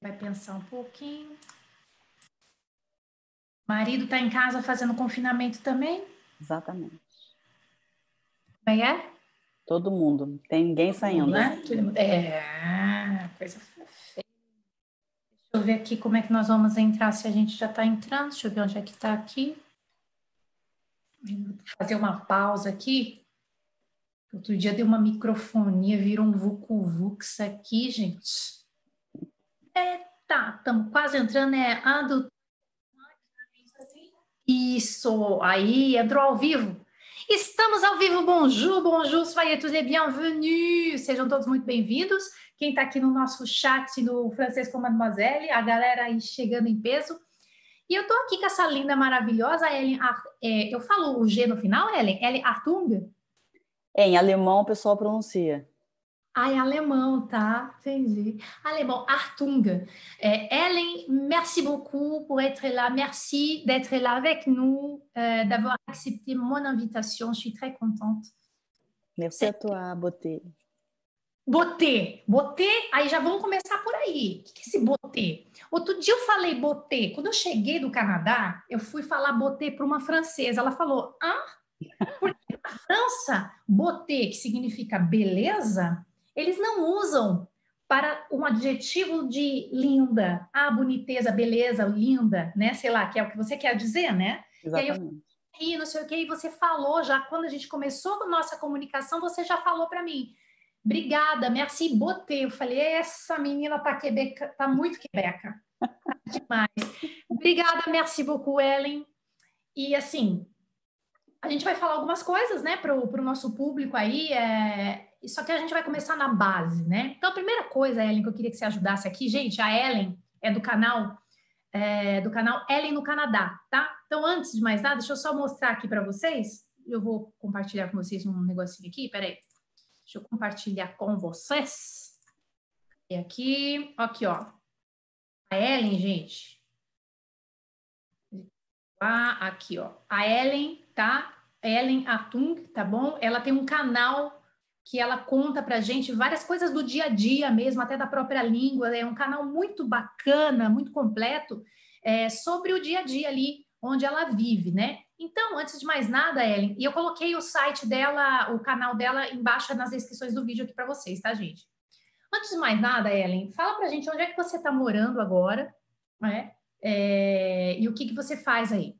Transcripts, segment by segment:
Vai pensar um pouquinho. Marido está em casa fazendo confinamento também? Exatamente. Como é? é? Todo mundo. Tem ninguém saindo. Né? É, coisa feia. Deixa eu ver aqui como é que nós vamos entrar, se a gente já está entrando. Deixa eu ver onde é que está aqui. Vou fazer uma pausa aqui. Outro dia deu uma microfonia, virou um vucu-vux aqui, gente. É, tá, estamos quase entrando, é ando. Isso, aí entrou ao vivo. Estamos ao vivo, bonjour, bonjour, soyez tous les bienvenus. Sejam todos muito bem-vindos. Quem está aqui no nosso chat no Francês com Mademoiselle, a galera aí chegando em peso. E eu tô aqui com essa linda, maravilhosa Ellen. É, eu falo o G no final, Ellen? Ellen Artung? É, em alemão o pessoal pronuncia. Ah, é alemão, tá? Entendi. Alemão, Artung. É, Ellen, merci beaucoup pour être là. Merci d'être là avec nous, euh, d'avoir accepté mon invitation. Je suis très contente. Merci à toi, Beauté. Botê, botê, aí já vamos começar por aí. O que é esse botê? Outro dia eu falei botê. Quando eu cheguei do Canadá, eu fui falar botê para uma francesa. Ela falou, ah, porque na França, botê, que significa beleza, eles não usam para um adjetivo de linda, ah, boniteza, beleza, linda, né? Sei lá, que é o que você quer dizer, né? Exatamente. E aí eu, e não sei o que, e você falou já, quando a gente começou a nossa comunicação, você já falou para mim, Obrigada, merci, botei. Eu falei, essa menina tá, quebeca, tá muito quebeca. Tá demais. Obrigada, merci beaucoup, Ellen. E assim, a gente vai falar algumas coisas, né, para o nosso público aí. É... Só que a gente vai começar na base, né? Então, a primeira coisa, Ellen, que eu queria que você ajudasse aqui, gente, a Ellen é do canal é, do canal Ellen no Canadá, tá? Então, antes de mais nada, deixa eu só mostrar aqui para vocês. Eu vou compartilhar com vocês um negocinho aqui, peraí. Deixa eu compartilhar com vocês. E aqui, aqui, ó. A Ellen, gente. Ah, aqui, ó. A Ellen, tá? Ellen Atung, tá bom? Ela tem um canal que ela conta pra gente várias coisas do dia a dia mesmo, até da própria língua. É um canal muito bacana, muito completo, é, sobre o dia a dia ali onde ela vive, né? Então, antes de mais nada, Ellen, e eu coloquei o site dela, o canal dela embaixo nas descrições do vídeo aqui para vocês, tá, gente? Antes de mais nada, Ellen, fala para gente onde é que você está morando agora, né? É, e o que, que você faz aí?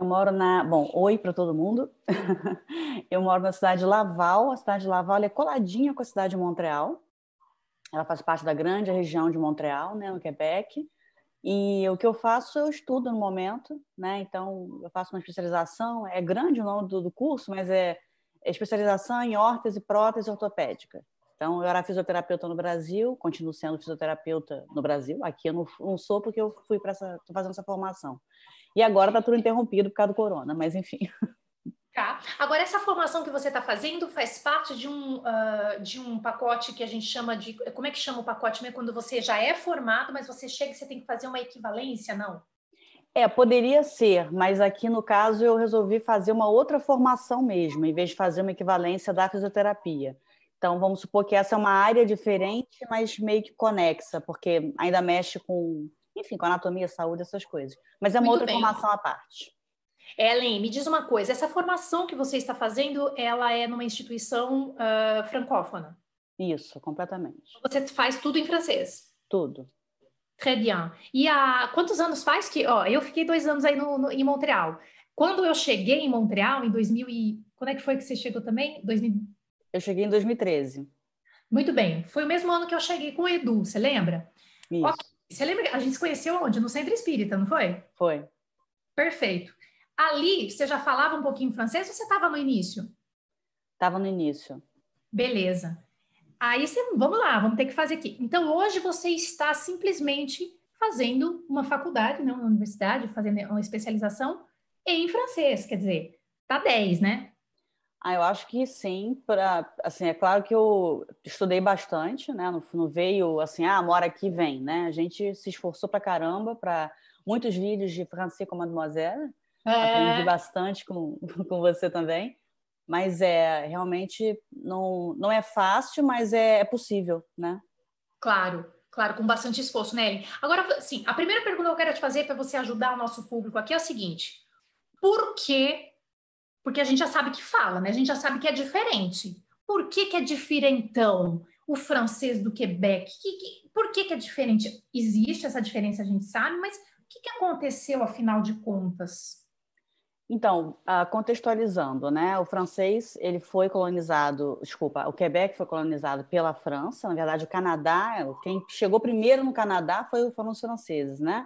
Eu moro na. Bom, oi para todo mundo. eu moro na cidade de Laval. A cidade de Laval é coladinha com a cidade de Montreal. Ela faz parte da grande região de Montreal, né, no Quebec. E o que eu faço, eu estudo no momento, né? Então, eu faço uma especialização, é grande o nome do, do curso, mas é, é especialização em órtese, prótese ortopédica. Então, eu era fisioterapeuta no Brasil, continuo sendo fisioterapeuta no Brasil. Aqui eu não, não sou porque eu fui para essa, tô fazendo essa formação. E agora está tudo interrompido por causa do corona, mas enfim. Tá. Agora, essa formação que você está fazendo faz parte de um, uh, de um pacote que a gente chama de. Como é que chama o pacote mesmo? Quando você já é formado, mas você chega e você tem que fazer uma equivalência, não? É, poderia ser, mas aqui no caso eu resolvi fazer uma outra formação mesmo, em vez de fazer uma equivalência da fisioterapia. Então, vamos supor que essa é uma área diferente, mas meio que conexa, porque ainda mexe com, enfim, com anatomia, saúde, essas coisas. Mas é uma Muito outra bem. formação à parte. Ellen, me diz uma coisa, essa formação que você está fazendo, ela é numa instituição uh, francófona? Isso, completamente. Você faz tudo em francês? Tudo. Très bien. E há quantos anos faz que... Ó, eu fiquei dois anos aí no, no, em Montreal. Quando eu cheguei em Montreal, em 2000 e... Quando é que foi que você chegou também? 2000... Eu cheguei em 2013. Muito bem. Foi o mesmo ano que eu cheguei com o Edu, você lembra? Isso. Okay. Você lembra? A gente se conheceu onde? No Centro Espírita, não foi? Foi. Perfeito. Ali, você já falava um pouquinho francês ou você estava no início? Estava no início. Beleza. Aí você, vamos lá, vamos ter que fazer aqui. Então, hoje você está simplesmente fazendo uma faculdade, não, uma universidade, fazendo uma especialização em francês, quer dizer, tá 10, né? Ah, eu acho que sim, para assim, é claro que eu estudei bastante, né? Não, não veio assim, ah, mora aqui, vem, né? A gente se esforçou para caramba para muitos vídeos de francês com Mademoiselle, é... Aprendi bastante com, com você também. Mas é realmente não, não é fácil, mas é, é possível, né? Claro. Claro, com bastante esforço, né, Agora, sim, a primeira pergunta que eu quero te fazer para você ajudar o nosso público aqui é a seguinte: por que? Porque a gente já sabe que fala, né? A gente já sabe que é diferente. Por que, que é diferentão o francês do Quebec? Que, que, por que, que é diferente? Existe essa diferença, a gente sabe, mas o que, que aconteceu, afinal de contas? Então, uh, contextualizando, né? O francês ele foi colonizado, desculpa, o Quebec foi colonizado pela França. Na verdade, o Canadá, quem chegou primeiro no Canadá foi, foram os franceses, né?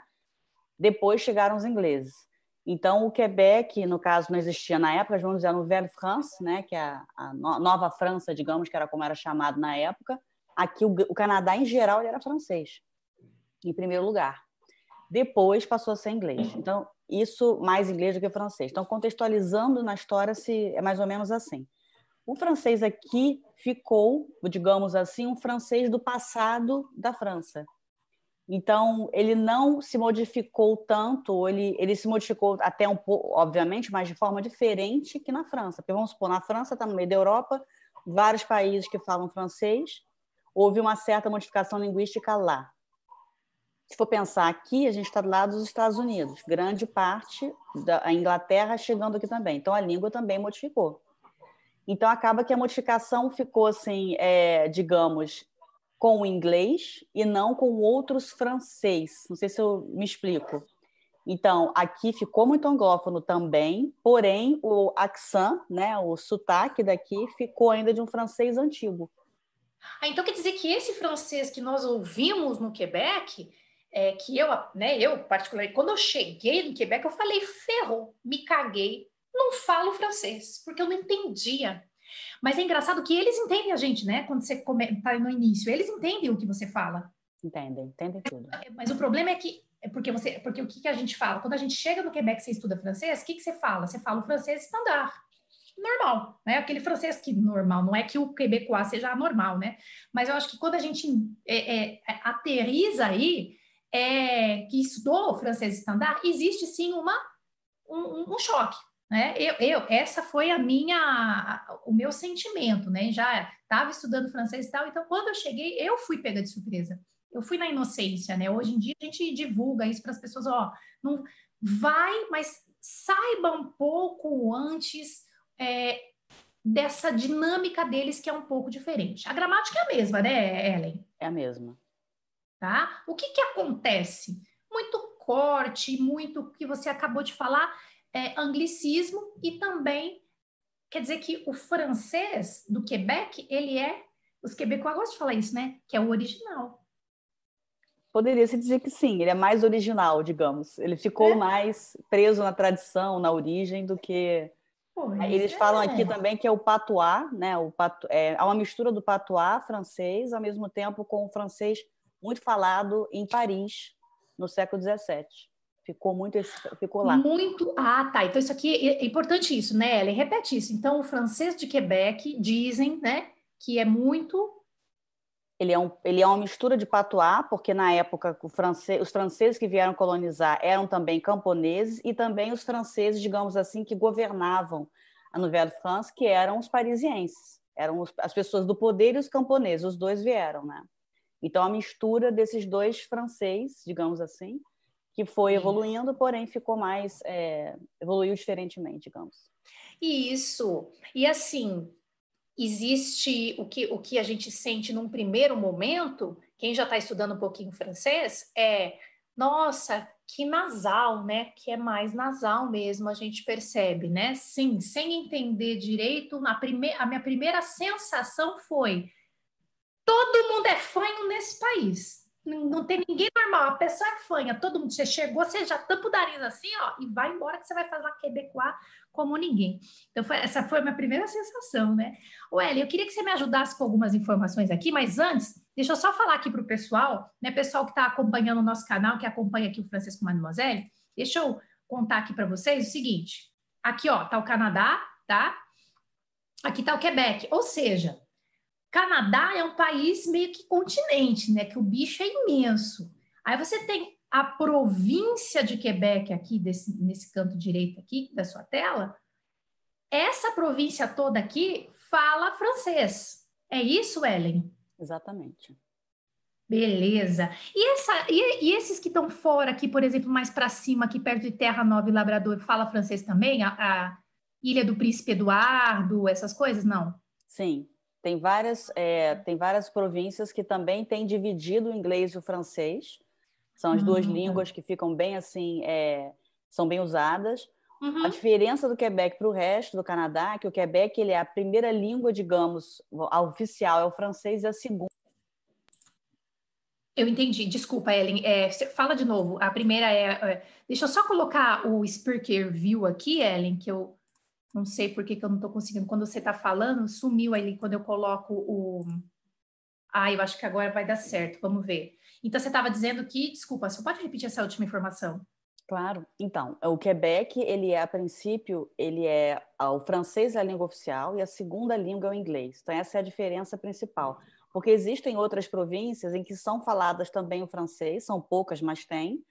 Depois chegaram os ingleses. Então, o Quebec, no caso, não existia na época, vamos dizer, no Velho France, né? Que é a, Nova França, digamos, que era como era chamado na época. Aqui, o, o Canadá, em geral, era francês, em primeiro lugar. Depois passou a ser inglês. Então, isso mais inglês do que francês. Então, contextualizando na história, se é mais ou menos assim. O francês aqui ficou, digamos assim, um francês do passado da França. Então, ele não se modificou tanto, ele, ele se modificou até um pouco, obviamente, mas de forma diferente que na França. Porque, vamos supor, na França está no meio da Europa, vários países que falam francês, houve uma certa modificação linguística lá. Se for pensar aqui, a gente está do lado dos Estados Unidos, grande parte da Inglaterra chegando aqui também. Então a língua também modificou. Então acaba que a modificação ficou assim, é, digamos, com o inglês e não com outros francês. Não sei se eu me explico. Então, aqui ficou muito anglófono também, porém o accent, né, o sotaque daqui ficou ainda de um francês antigo. Ah, então quer dizer que esse francês que nós ouvimos no Quebec é, que eu, né, eu particularmente, quando eu cheguei no Quebec, eu falei, ferrou, me caguei, não falo francês, porque eu não entendia. Mas é engraçado que eles entendem a gente, né? Quando você está no início, eles entendem o que você fala. Entendem, entendem tudo. Mas o problema é que, é porque você, porque o que, que a gente fala? Quando a gente chega no Quebec, você estuda francês, o que, que você fala? Você fala o francês standard normal, né? Aquele francês que normal, não é que o quebecois seja anormal, né? Mas eu acho que quando a gente é, é, aterriza aí, é, que estudou francês standard, existe sim uma, um, um choque. Né? Eu, eu, essa foi a minha, o meu sentimento, né? Já estava estudando francês e tal, então quando eu cheguei, eu fui pega de surpresa. Eu fui na inocência, né? Hoje em dia a gente divulga isso para as pessoas, ó, não vai, mas saiba um pouco antes é, dessa dinâmica deles que é um pouco diferente. A gramática é a mesma, né, Ellen? É a mesma tá? O que que acontece? Muito corte, muito que você acabou de falar, é, anglicismo e também quer dizer que o francês do Quebec, ele é, os quebecois gostam de falar isso, né? Que é o original. Poderia se dizer que sim, ele é mais original, digamos. Ele ficou é. mais preso na tradição, na origem, do que Pois Eles é. falam aqui também que é o patois, né? O patu... é, há uma mistura do patois francês, ao mesmo tempo com o francês muito falado em Paris no século XVII. Ficou muito ficou lá. Muito. Ah, tá. Então isso aqui é, é importante isso, né, Ellen? Repete isso. Então o francês de Quebec dizem, né, que é muito ele é, um, ele é uma mistura de patois, porque na época francês, os franceses que vieram colonizar eram também camponeses e também os franceses, digamos assim, que governavam a Nouvelle-France, que eram os parisienses. Eram os, as pessoas do poder e os camponeses, os dois vieram, né? Então, a mistura desses dois francês, digamos assim, que foi evoluindo, porém ficou mais. É, evoluiu diferentemente, digamos. Isso. E assim, existe o que, o que a gente sente num primeiro momento, quem já está estudando um pouquinho francês, é nossa, que nasal, né? Que é mais nasal mesmo, a gente percebe, né? Sim, sem entender direito, a, prime a minha primeira sensação foi Todo mundo é fanho nesse país. Não tem ninguém normal. A pessoa é fanha. Todo mundo. Você chegou, você já tampa o nariz assim, ó, e vai embora que você vai fazer quebecois como ninguém. Então, foi, essa foi a minha primeira sensação, né? O Eli, eu queria que você me ajudasse com algumas informações aqui, mas antes, deixa eu só falar aqui para o pessoal, né? Pessoal que está acompanhando o nosso canal, que acompanha aqui o Francisco Mademoiselle, deixa eu contar aqui para vocês o seguinte: aqui, ó, tá o Canadá, tá? Aqui tá o Quebec, ou seja, Canadá é um país meio que continente, né? Que o bicho é imenso. Aí você tem a província de Quebec aqui, desse, nesse canto direito aqui da sua tela. Essa província toda aqui fala francês. É isso, Ellen? Exatamente. Beleza. E, essa, e, e esses que estão fora aqui, por exemplo, mais para cima, aqui perto de Terra Nova e Labrador, fala francês também? A, a, Ilha do Príncipe Eduardo, essas coisas? Não. Sim, tem várias, é, tem várias províncias que também têm dividido o inglês e o francês. São as uhum. duas línguas que ficam bem assim, é, são bem usadas. Uhum. A diferença do Quebec para o resto do Canadá é que o Quebec ele é a primeira língua, digamos, a oficial é o francês e a segunda. Eu entendi, desculpa, Ellen. É, fala de novo. A primeira é, é. Deixa eu só colocar o Speaker View aqui, Ellen, que eu não sei por que, que eu não estou conseguindo. Quando você está falando, sumiu ali quando eu coloco o. Ah, eu acho que agora vai dar certo. Vamos ver. Então, você estava dizendo que. Desculpa, você pode repetir essa última informação? Claro. Então, o Quebec, ele é, a princípio, ele é o francês é a língua oficial e a segunda língua é o inglês. Então, essa é a diferença principal. Porque existem outras províncias em que são faladas também o francês, são poucas, mas tem,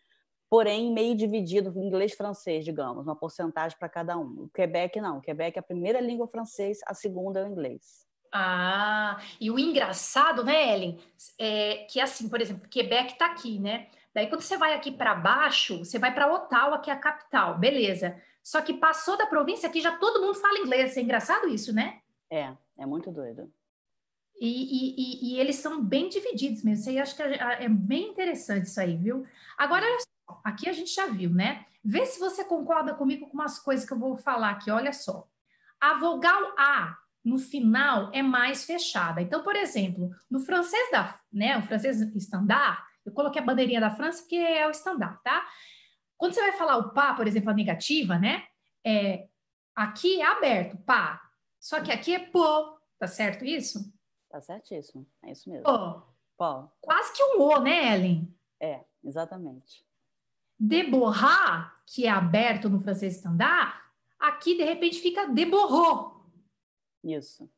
porém meio dividido inglês-francês, digamos, uma porcentagem para cada um. O Quebec não. O Quebec é a primeira língua francês, a segunda é o inglês. Ah, e o engraçado, né, Ellen, é que assim, por exemplo, Quebec está aqui, né? Daí, quando você vai aqui para baixo, você vai para Ottawa, que é a capital, beleza. Só que passou da província aqui, já todo mundo fala inglês. É engraçado isso, né? É, é muito doido. E, e, e, e eles são bem divididos mesmo. Isso aí acho que é, é bem interessante isso aí, viu? Agora, olha só, aqui a gente já viu, né? Vê se você concorda comigo com umas coisas que eu vou falar aqui. Olha só. A vogal A no final é mais fechada. Então, por exemplo, no francês da, né, o francês standard, eu coloquei a bandeirinha da França porque é o estandarte, tá? Quando você vai falar o pá, por exemplo, a negativa, né? É, aqui é aberto, pá. Só que aqui é pô, tá certo isso? Tá certíssimo, é isso mesmo. Pô. Pô. Quase que um O, né, Ellen? É, exatamente. Deborrar, que é aberto no francês standard, aqui de repente fica deborrou. Isso.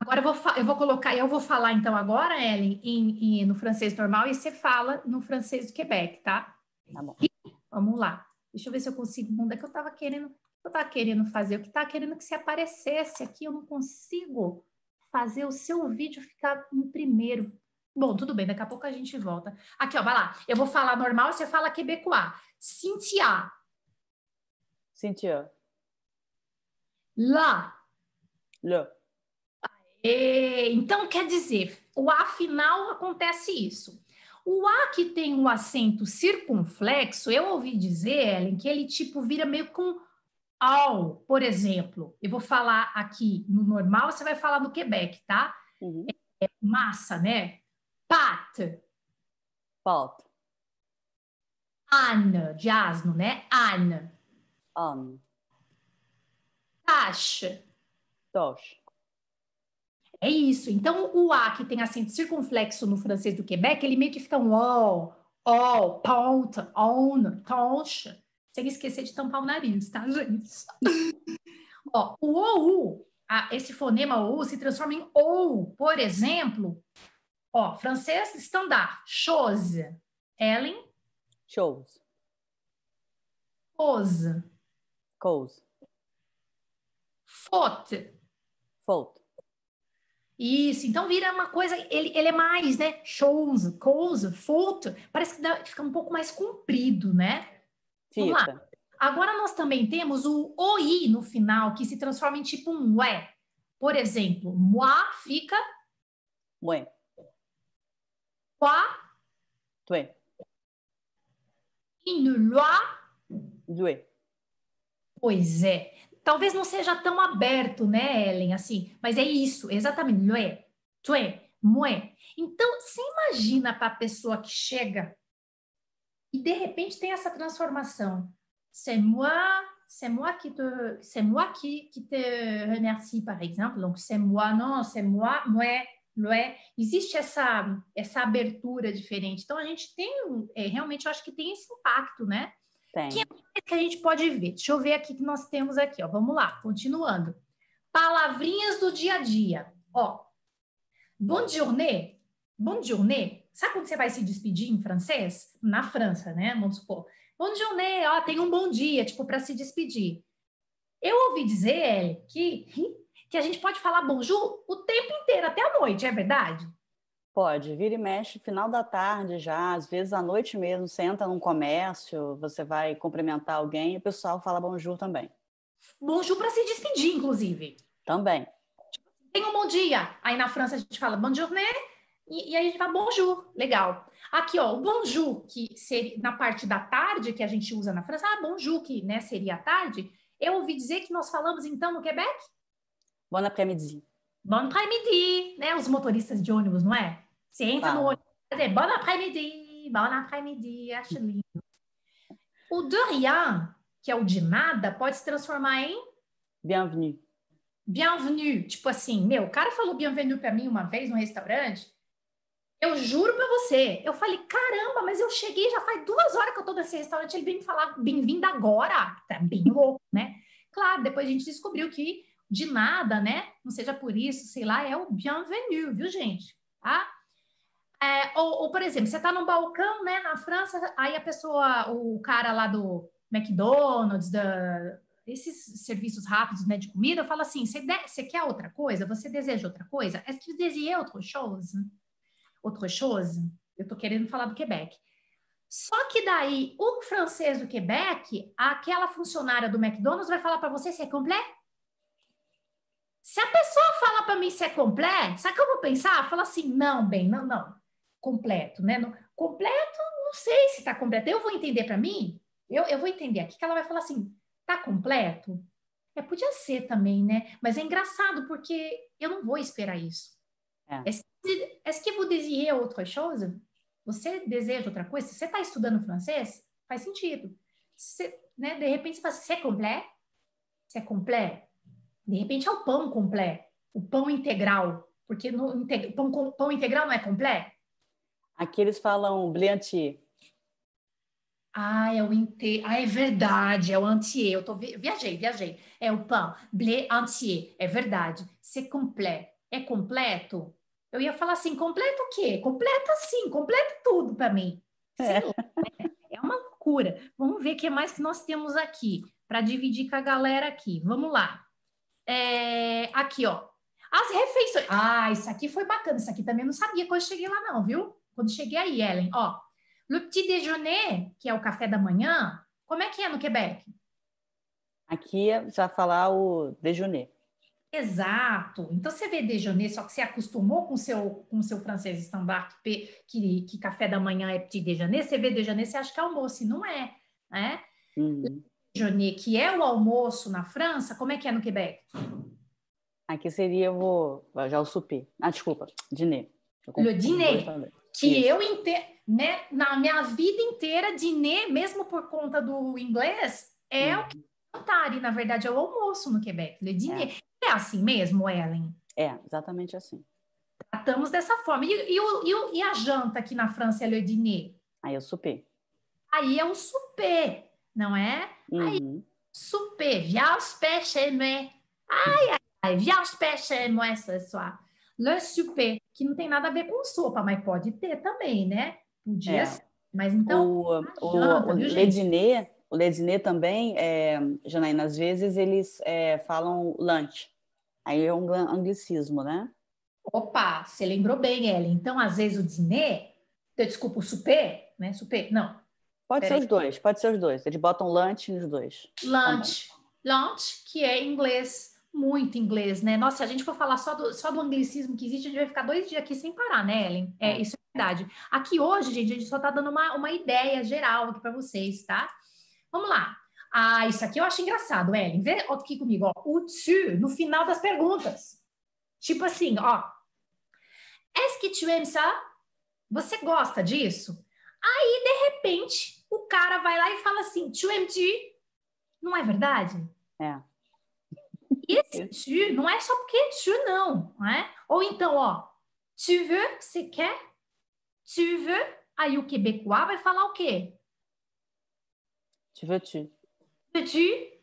Agora eu vou, eu vou colocar, eu vou falar então agora, Ellen, em, em, no francês normal e você fala no francês do Quebec, tá? Tá bom. E, vamos lá. Deixa eu ver se eu consigo. Onde é que eu tava querendo? Eu tava querendo fazer. O que tava querendo que se aparecesse aqui, eu não consigo fazer o seu vídeo ficar em primeiro. Bom, tudo bem, daqui a pouco a gente volta. Aqui, ó, vai lá. Eu vou falar normal, você fala quebecois. Cynthia. Cynthia. Lá. Lá. Então, quer dizer, o A final acontece isso. O A que tem o acento circunflexo, eu ouvi dizer, Ellen, que ele tipo vira meio com ao, por exemplo. Eu vou falar aqui no normal, você vai falar no Quebec, tá? Uhum. É, massa, né? Pat. Pat. Anne, de asno, né? Anne. Anne. Tache. Toche. É isso. Então, o A que tem acento circunflexo no francês do Quebec, ele meio que fica um O, O, ponte, on, tonche, sem esquecer de tampar o nariz, tá, gente? Ó, o OU, a, esse fonema OU se transforma em OU. Por exemplo, ó, francês standard, chose. Ellen? Chose. Cause. Cause. Faute. Faute. Isso, então vira uma coisa, ele, ele é mais, né? Shows, coisa, foto, parece que dá, fica um pouco mais comprido, né? Fica. Vamos lá. Agora nós também temos o OI no final, que se transforma em tipo um ué. Por exemplo, moi fica. Ué. Quoi? Tué. E no loi? Dué. Pois é. Talvez não seja tão aberto, né, Ellen, assim, mas é isso, exatamente. Lue, tue, mue. Então, você imagina para a pessoa que chega e de repente tem essa transformação. C'est moi, c'est moi qui te, c'est moi qui, qui te remercie, par exemple. Donc, c'est moi, não, c'est moi, mue, lue. Existe essa, essa abertura diferente. Então, a gente tem, é, realmente, eu acho que tem esse impacto, né? Tem. Que, que a gente pode ver? Deixa eu ver aqui que nós temos aqui, ó. Vamos lá, continuando. Palavrinhas do dia a dia. Ó, bonne journée. Bonne journée. Sabe quando você vai se despedir em francês? Na França, né? Vamos supor. Bonne journée, ó, tem um bom dia, tipo, para se despedir. Eu ouvi dizer, que, que a gente pode falar bonjour o tempo inteiro, até a noite, é verdade? Pode, vira e mexe, final da tarde já, às vezes à noite mesmo, você entra num comércio, você vai cumprimentar alguém e o pessoal fala bonjour também. Bonjour para se despedir, inclusive. Também. Tem um bom dia. Aí na França a gente fala bonjour, né? E, e aí a gente fala bonjour, legal. Aqui, ó, o bonjour, que seria na parte da tarde que a gente usa na França, ah, bonjour, que né, seria a tarde. Eu ouvi dizer que nós falamos então no Quebec? Bon après-midi. Bon après-midi, né? Os motoristas de ônibus, não é? Você entra Fala. no ônibus, dizer, bon après-midi, bon après-midi, acho lindo. O de rien, que é o de nada, pode se transformar em bienvenue. Bienvenue, tipo assim, meu, o cara falou bienvenue para mim uma vez no restaurante. Eu juro para você, eu falei, caramba, mas eu cheguei já faz duas horas que eu tô nesse restaurante, ele vem me falar bem-vindo agora, tá bem louco, né? Claro, depois a gente descobriu que de nada, né? Não seja por isso, sei lá, é o bienvenue, viu, gente? Tá? É, ou, ou, por exemplo, você está num balcão, né, na França, aí a pessoa, o cara lá do McDonald's, da, esses serviços rápidos, né, de comida, fala assim, você, quer outra coisa? Você deseja outra coisa? Est-ce que vous désirez autre chose? Autre? Eu estou querendo falar do Quebec. Só que daí, o francês do Quebec, aquela funcionária do McDonald's vai falar para você se é completo? Se a pessoa fala para mim se é completo, sabe o que eu vou pensar? Fala assim, não, bem, não, não completo, né? No, completo, não sei se está completo. Eu vou entender para mim, eu, eu vou entender aqui que ela vai falar assim, tá completo? É, podia ser também, né? Mas é engraçado porque eu não vou esperar isso. É. Est-ce que vous désirez autre chose? Você deseja outra coisa? Se você está estudando francês, faz sentido. Você, né, de repente você fala assim, é completo? Você é completo? De repente é o pão completo, o pão integral. Porque no, pão, pão integral não é completo? Aqui eles falam blé entier. Ah, é o inteiro. Ah, é verdade, é o entier. Eu tô vi... viajei, viajei. É o pão, blé entier. É verdade. C'est complet. É completo? Eu ia falar assim, completo o quê? Completa sim, completa tudo para mim. É. é uma loucura. Vamos ver o que mais que nós temos aqui para dividir com a galera aqui. Vamos lá. É... Aqui, ó. As refeições. Ah, isso aqui foi bacana. Isso aqui também não sabia quando eu cheguei lá, não, viu? Quando cheguei aí, Ellen, ó, le petit déjeuner, que é o café da manhã, como é que é no Quebec? Aqui você vai falar o déjeuner. Exato. Então você vê déjeuner, só que você acostumou com seu com seu francês standard que, que, que café da manhã é petit déjeuner, você vê déjeuner, você acha que é almoço, e não é, né? Uhum. Déjeuner, que é o almoço na França, como é que é no Quebec? Aqui seria o já o souper. Ah, desculpa, dîner. Le dîner que Isso. eu né, na minha vida inteira, dîner, mesmo por conta do inglês, é hum. o que jantar, e na verdade é o almoço no Quebec, le dîner. É. é assim mesmo, Ellen? É, exatamente assim. Tratamos dessa forma. E, e, e, e a janta aqui na França é le dîner? Aí é o souper. Aí é o souper, não é? Uhum. Aí, souper, viens chez moi. Ai, ai, ai, viens chez moi ce soir. Le souper que não tem nada a ver com sopa, mas pode ter também, né? Podia é. ser. Mas então. O, o, o Ledinê, o Ledinê também, é, Janaína, às vezes eles é, falam lunch. Aí é um anglicismo, né? Opa, você lembrou bem, Ellen. Então, às vezes o dîner, desculpa, o souper, né? Souper, não. Pode ser os dois, pode ser os dois. Eles botam lunch nos dois. Lunch. Lunch, que é inglês muito inglês, né? Nossa, se a gente for falar só do, só do anglicismo que existe, a gente vai ficar dois dias aqui sem parar, né, Ellen? É, é. isso é verdade. Aqui hoje, gente, a gente só tá dando uma, uma ideia geral aqui para vocês, tá? Vamos lá. Ah, isso aqui eu acho engraçado, Ellen. Vê aqui comigo, ó. O tu no final das perguntas. Tipo assim, ó. Est-ce que tu aimes ça? Você gosta disso? Aí, de repente, o cara vai lá e fala assim, tu aimes-tu? Não é verdade? É. E esse tu não é só porque é tu, não, né? Ou então, ó, tu veux, você quer? Tu veux, aí o quebecois vai falar o quê? Tu veux tu. Veux tu?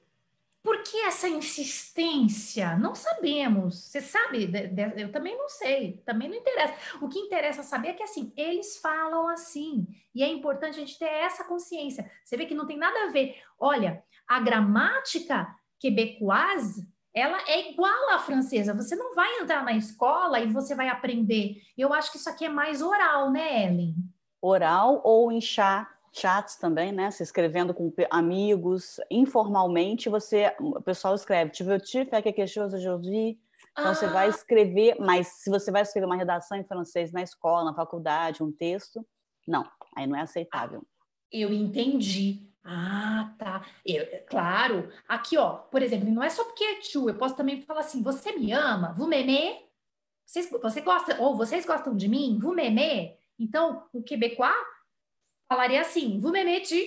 Por que essa insistência? Não sabemos. Você sabe? Eu também não sei. Também não interessa. O que interessa saber é que assim, eles falam assim. E é importante a gente ter essa consciência. Você vê que não tem nada a ver. Olha, a gramática quebecoise ela é igual à francesa. Você não vai entrar na escola e você vai aprender. Eu acho que isso aqui é mais oral, né, Ellen? Oral ou em chat, chats também, né? Se escrevendo com amigos, informalmente, você, o pessoal escreve, tu veux-tu faire quelque chose aujourd'hui? Então, ah. você vai ah. escrever, mas se você vai escrever uma redação em francês na escola, na faculdade, um texto, não, aí não é aceitável. Eu entendi. Ah, tá. Eu, claro. Aqui, ó, por exemplo, não é só porque é tu, eu posso também falar assim: você me ama? Vous m'aimez? Vocês, você gosta, ou vocês gostam de mim? Vous m'aimez? Então, o quebecois falaria assim: vous m'aimez-tu?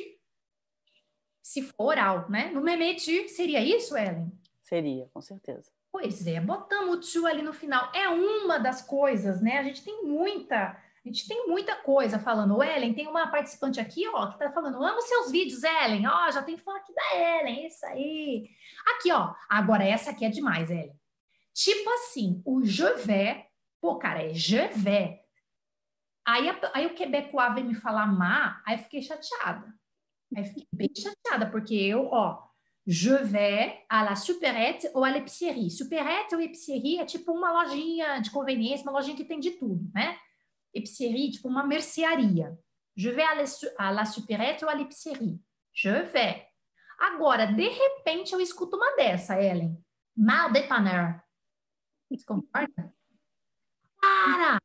Se for oral, né? Vous m'aimez-tu? Seria isso, Ellen? Seria, com certeza. Pois é, botamos o tu ali no final. É uma das coisas, né? A gente tem muita a gente tem muita coisa falando. O Ellen, tem uma participante aqui, ó, que tá falando, amo seus vídeos, Ellen. Ó, já tem fã aqui da Ellen, isso aí. Aqui, ó. Agora, essa aqui é demais, Ellen. Tipo assim, o je vais, pô, cara, é je vais. Aí, aí o Quebecois veio me falar má, aí fiquei chateada. Aí fiquei bem chateada, porque eu, ó, je vais à la supérette ou à l'épicerie. Supérette ou épicerie é tipo uma lojinha de conveniência, uma lojinha que tem de tudo, né? épicerie, tipo uma mercearia. Je vais à la, à la supérette ou à l'épicerie. Je vais. Agora, de repente, eu escuto uma dessa, Ellen. Mal dépanneur. Você concorda? Cara,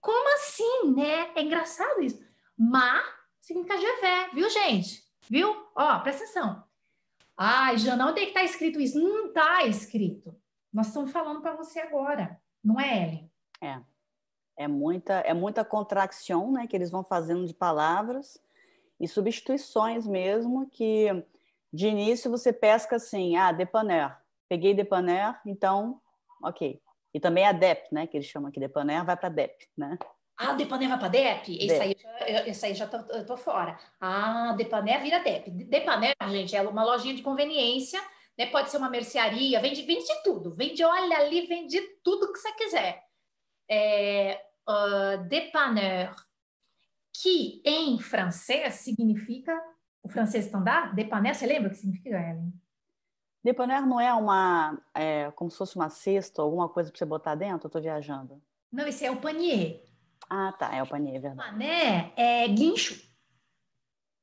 como assim, né? É engraçado isso. Ma significa je vais, viu, gente? Viu? Ó, presta atenção. Ai, Jana, onde é que tá escrito isso? Não tá escrito. Nós estamos falando para você agora, não é, Ellen? É. É muita, é muita contracção né, que eles vão fazendo de palavras e substituições mesmo, que de início você pesca assim, ah, depaner, peguei depaner, então, ok. E também a DEP, né, que eles chamam aqui depaner, vai para DEP, né? Ah, Depaner vai para DEP? Esse aí, esse aí já tô, eu tô fora. Ah, Depaner vira DEP. Depaner, gente, é uma lojinha de conveniência, né? Pode ser uma mercearia, vende, vende de tudo. Vende, olha ali, vende tudo que você quiser. É, uh, dépanneur, que em francês significa, o francês standard, dépanneur, você lembra o que significa, Ellen? Dépanneur não é uma, é, como se fosse uma cesta, alguma coisa para você botar dentro? Eu estou viajando. Não, esse é o panier. Ah, tá, é o panier, é verdade. Pané é guincho.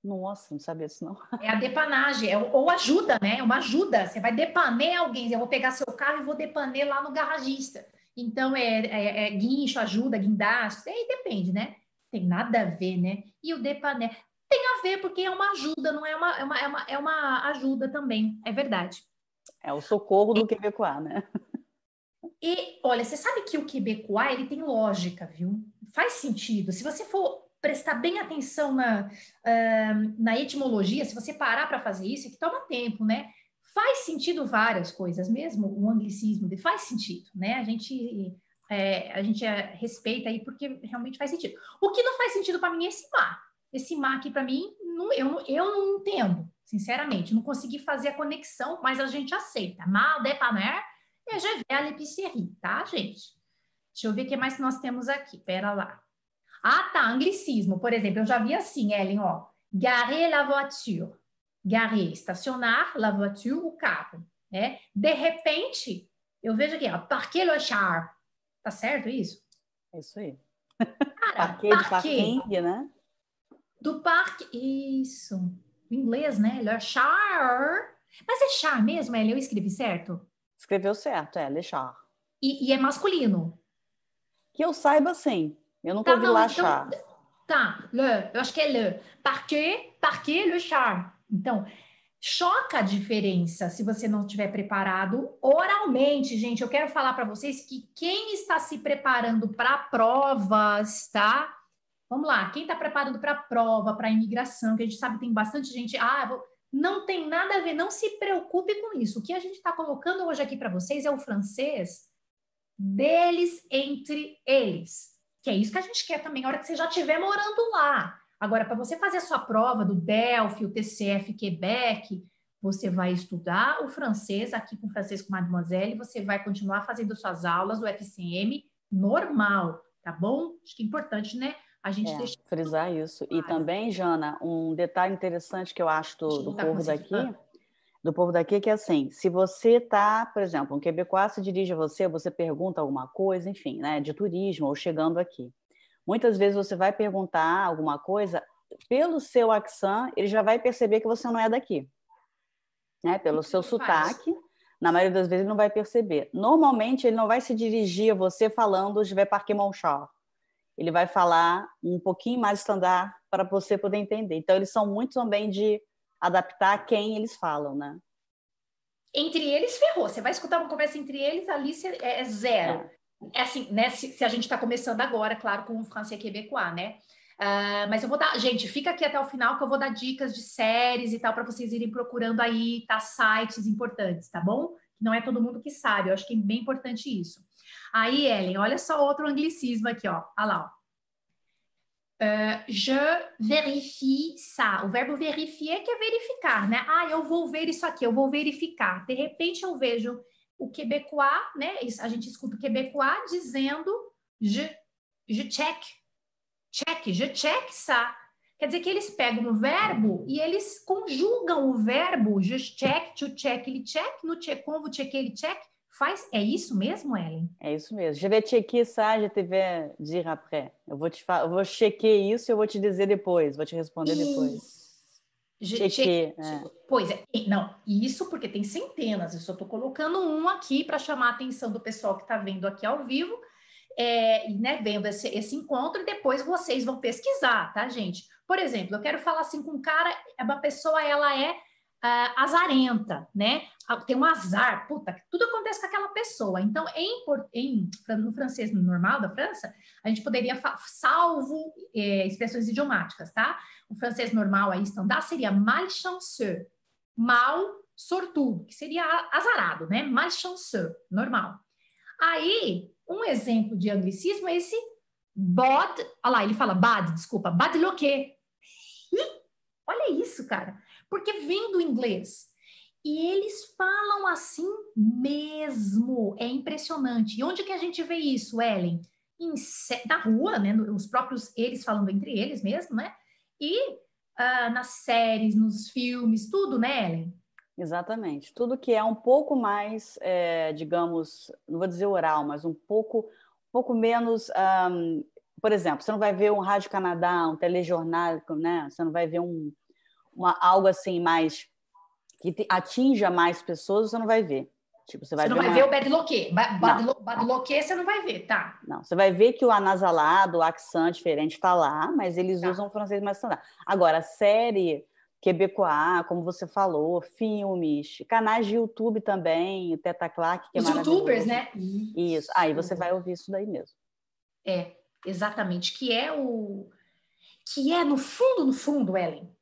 Nossa, não sabia isso não. É a depanagem, é, ou ajuda, né? É uma ajuda. Você vai depaner alguém. Eu vou pegar seu carro e vou depaner lá no garagista. Então, é, é, é guincho, ajuda, guindaste, aí depende, né? Tem nada a ver, né? E o depané tem a ver porque é uma ajuda, não é uma, é uma, é uma, é uma ajuda também, é verdade. É o socorro do Quebecois, né? E, olha, você sabe que o Quebecois, ele tem lógica, viu? Faz sentido. Se você for prestar bem atenção na, uh, na etimologia, se você parar para fazer isso, é que toma tempo, né? faz sentido várias coisas, mesmo o anglicismo faz sentido, né? A gente é, a gente é, respeita aí porque realmente faz sentido. O que não faz sentido para mim é esse mar. Esse mar aqui para mim, não, eu, não, eu não entendo, sinceramente, não consegui fazer a conexão, mas a gente aceita. Mal de paner e je vais à l'épicerie, tá, gente? Deixa eu ver o que mais nós temos aqui. Pera lá. Ah, tá, anglicismo, por exemplo, eu já vi assim, Ellen, ó. Garer la voiture garer, estacionar la voiture, o carro. Né? De repente, eu vejo aqui, ó, parquet le char. Tá certo isso? É isso aí. Cara, parquet, parquet. parking, né? Do parque, isso. Em inglês, né? Le char. Mas é char mesmo, Ellen? Eu escrevi certo? Escreveu certo, é, le char. E, e é masculino? Que eu saiba, sim. Eu nunca tá, ouvi lá então, char. Tá, le, eu acho que é le. Parquet, parquet, le char. Então, choca a diferença se você não estiver preparado oralmente, gente. Eu quero falar para vocês que quem está se preparando para provas, tá? Vamos lá, quem está preparando para prova, para imigração, que a gente sabe tem bastante gente. Ah, vou... não tem nada a ver, não se preocupe com isso. O que a gente está colocando hoje aqui para vocês é o francês deles entre eles. Que é isso que a gente quer também, a hora que você já estiver morando lá. Agora, para você fazer a sua prova do Delphi, o TCF Quebec, você vai estudar o francês aqui com o francês com Mademoiselle, você vai continuar fazendo suas aulas do FCM normal, tá bom? Acho que é importante, né? A gente é, deixa... frisar isso. E também, Jana, um detalhe interessante que eu acho do, do tá curso aqui, do povo daqui que é assim, se você tá, por exemplo, um quebecois se dirige a você, você pergunta alguma coisa, enfim, né, de turismo ou chegando aqui. Muitas vezes você vai perguntar alguma coisa, pelo seu accent, ele já vai perceber que você não é daqui. Né? Pelo seu sotaque, na maioria das vezes ele não vai perceber. Normalmente ele não vai se dirigir a você falando je vais parquer mon char. Ele vai falar um pouquinho mais standard para você poder entender. Então eles são muito também de adaptar quem eles falam, né? Entre eles, ferrou. Você vai escutar uma conversa entre eles, ali é, é zero. É, é assim, né? Se, se a gente está começando agora, claro, com o francês quebecois, né? Uh, mas eu vou dar, gente, fica aqui até o final que eu vou dar dicas de séries e tal para vocês irem procurando aí, tá? Sites importantes, tá bom? Não é todo mundo que sabe, eu acho que é bem importante isso. Aí, Ellen, olha só outro anglicismo aqui, ó. Olha lá, ó. Uh, je vérifie ça. O verbo verifier que é verificar, né? Ah, eu vou ver isso aqui, eu vou verificar. De repente eu vejo o quebecois, né? A gente escuta o quebecois dizendo je, je check, check, je check ça. Quer dizer que eles pegam o verbo e eles conjugam o verbo je check, to check, ele check, no check, como check, ele check, Faz, é isso mesmo, Ellen? É isso mesmo. Je vais checker ça, je te vais dire après. Eu vou te eu vou chequear isso e eu vou te dizer depois, vou te responder depois. Chequei. É. Pois é, não, isso porque tem centenas, eu só estou colocando um aqui para chamar a atenção do pessoal que está vendo aqui ao vivo, é, né, vendo esse, esse encontro, e depois vocês vão pesquisar, tá, gente? Por exemplo, eu quero falar assim com um cara, uma pessoa, ela é uh, azarenta, né? Tem um azar, puta, tudo acontece com aquela pessoa. Então, em, em no francês normal da França, a gente poderia, salvo é, expressões idiomáticas, tá? O francês normal aí, standard, seria malchanceux, mal sortudo, que seria azarado, né? Malchanceux, normal. Aí, um exemplo de anglicismo é esse bod, olha lá, ele fala bad, desculpa, badloqué. Olha isso, cara porque vem do inglês. E eles falam assim mesmo. É impressionante. E onde que a gente vê isso, Ellen? Em, na rua, né? Os próprios eles falando entre eles mesmo, né? E uh, nas séries, nos filmes, tudo, né, Ellen? Exatamente. Tudo que é um pouco mais, é, digamos, não vou dizer oral, mas um pouco, um pouco menos. Um, por exemplo, você não vai ver um Rádio Canadá, um telejornal, né? Você não vai ver um, uma, algo assim mais que atinja mais pessoas, você não vai ver. Tipo, você vai você não ver vai uma... ver o badloquê. Badloquê você não vai ver, tá? Não, você vai ver que o anasalado, o accent diferente está lá, mas eles tá. usam o francês mais standard. Agora, série Quebecois, como você falou, filmes, canais de YouTube também, o Teta Clark, que é Os youtubers, né? Isso. isso. Aí você vai ouvir isso daí mesmo. É, exatamente. Que é o... Que é, no fundo, no fundo, Ellen,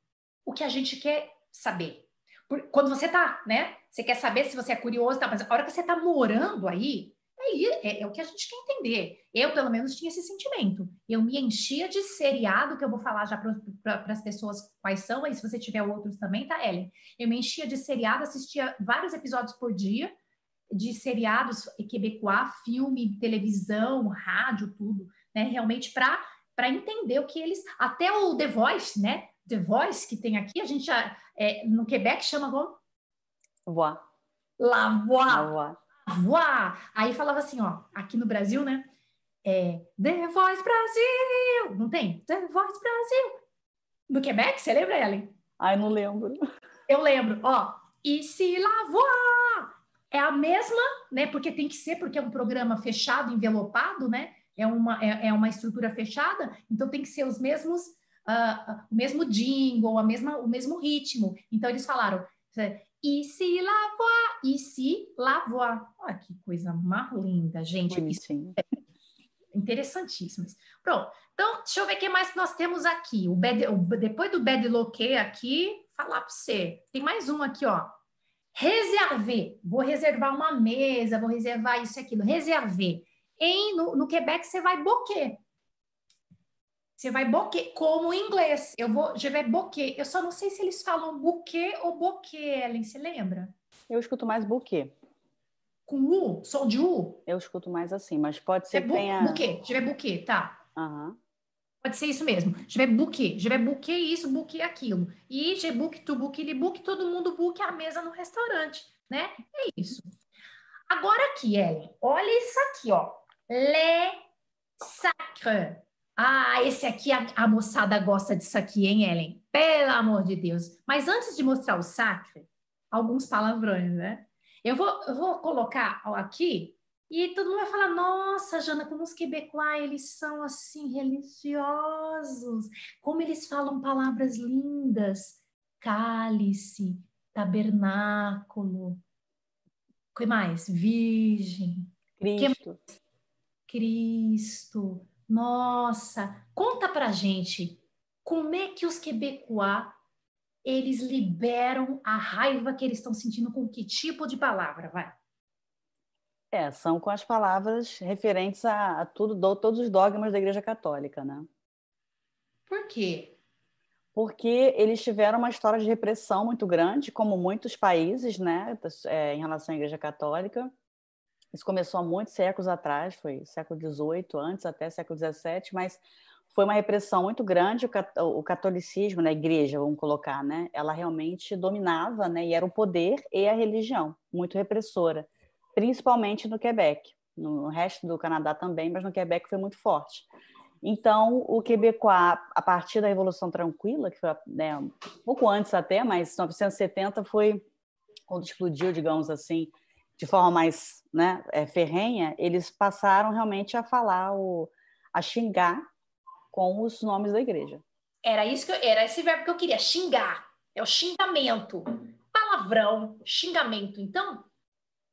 o que a gente quer saber. Por, quando você tá, né? Você quer saber se você é curioso, tá? Mas a hora que você tá morando aí, aí é, é, o que a gente quer entender. Eu, pelo menos, tinha esse sentimento. Eu me enchia de seriado, que eu vou falar já para as pessoas quais são, aí se você tiver outros também, tá, Ellen? Eu me enchia de seriado, assistia vários episódios por dia, de seriados quebecois, filme, televisão, rádio, tudo, né? Realmente para entender o que eles. Até o The Voice, né? The Voice que tem aqui, a gente já, é, no Quebec chama como? Voix. La voix. La voix. voix. Aí falava assim, ó, aqui no Brasil, né? É, The Voice Brasil! Não tem? The Voice Brasil! No Quebec, você lembra, Ellen? Ai, não lembro. Eu lembro, ó. E se la voix! É a mesma, né? Porque tem que ser, porque é um programa fechado, envelopado, né? É uma, é, é uma estrutura fechada, então tem que ser os mesmos uh, o mesmo jingle, a mesma, o mesmo ritmo. Então eles falaram, e se lavoar, e se lavoar. Olha que coisa mais linda, gente. Bonitinho. É interessantíssimo. Pronto. Então, deixa eu ver o que mais que nós temos aqui. O, bad, o depois do bad loque aqui, falar para você. Tem mais um aqui, ó. Reserver. Vou reservar uma mesa, vou reservar isso e aquilo. Reserver. Em, no, no Quebec, você vai boquê. Você vai boquê, como em inglês. Eu vou, je vais boquê. Eu só não sei se eles falam buquê ou boquê, Ellen, você lembra? Eu escuto mais buquê. Com U? Som de U? Eu escuto mais assim, mas pode ser é que tenha... Buquê, je vais buquê, tá. Aham. Pode ser isso mesmo. Je vais booker. Je vais booker isso, booker aquilo. E je book, tu book, ele book, todo mundo book a mesa no restaurante, né? É isso. Agora aqui, Ellen, olha isso aqui, ó. Le sacre. Ah, esse aqui, a, a, moçada gosta disso aqui, hein, Ellen? Pelo amor de Deus. Mas antes de mostrar o sacre, alguns palavrões, né? Eu vou, eu vou colocar aqui e todo mundo vai falar: nossa, Jana, como os quebecois, eles são assim religiosos, como eles falam palavras lindas, cálice, tabernáculo, que mais? Virgem. Cristo. Que... Cristo. Nossa, conta pra gente como é que os quebecois eles liberam a raiva que eles estão sentindo com que tipo de palavra, vai? É, são com as palavras referentes a, a tudo, do, todos os dogmas da Igreja Católica, né? Por quê? Porque eles tiveram uma história de repressão muito grande, como muitos países, né, é, em relação à Igreja Católica. Isso começou há muitos séculos atrás, foi século XVIII, antes até século XVII, mas foi uma repressão muito grande. O catolicismo, na né, igreja, vamos colocar, né, ela realmente dominava, né, e era o poder e a religião, muito repressora, principalmente no Quebec. No resto do Canadá também, mas no Quebec foi muito forte. Então, o Quebecois, a partir da Revolução Tranquila, que foi né, um pouco antes até, mas 1970 foi quando explodiu, digamos assim, de forma mais né, é, ferrenha, eles passaram realmente a falar, o, a xingar com os nomes da igreja. Era isso que eu, era esse verbo que eu queria, xingar. É o xingamento, palavrão, xingamento. Então,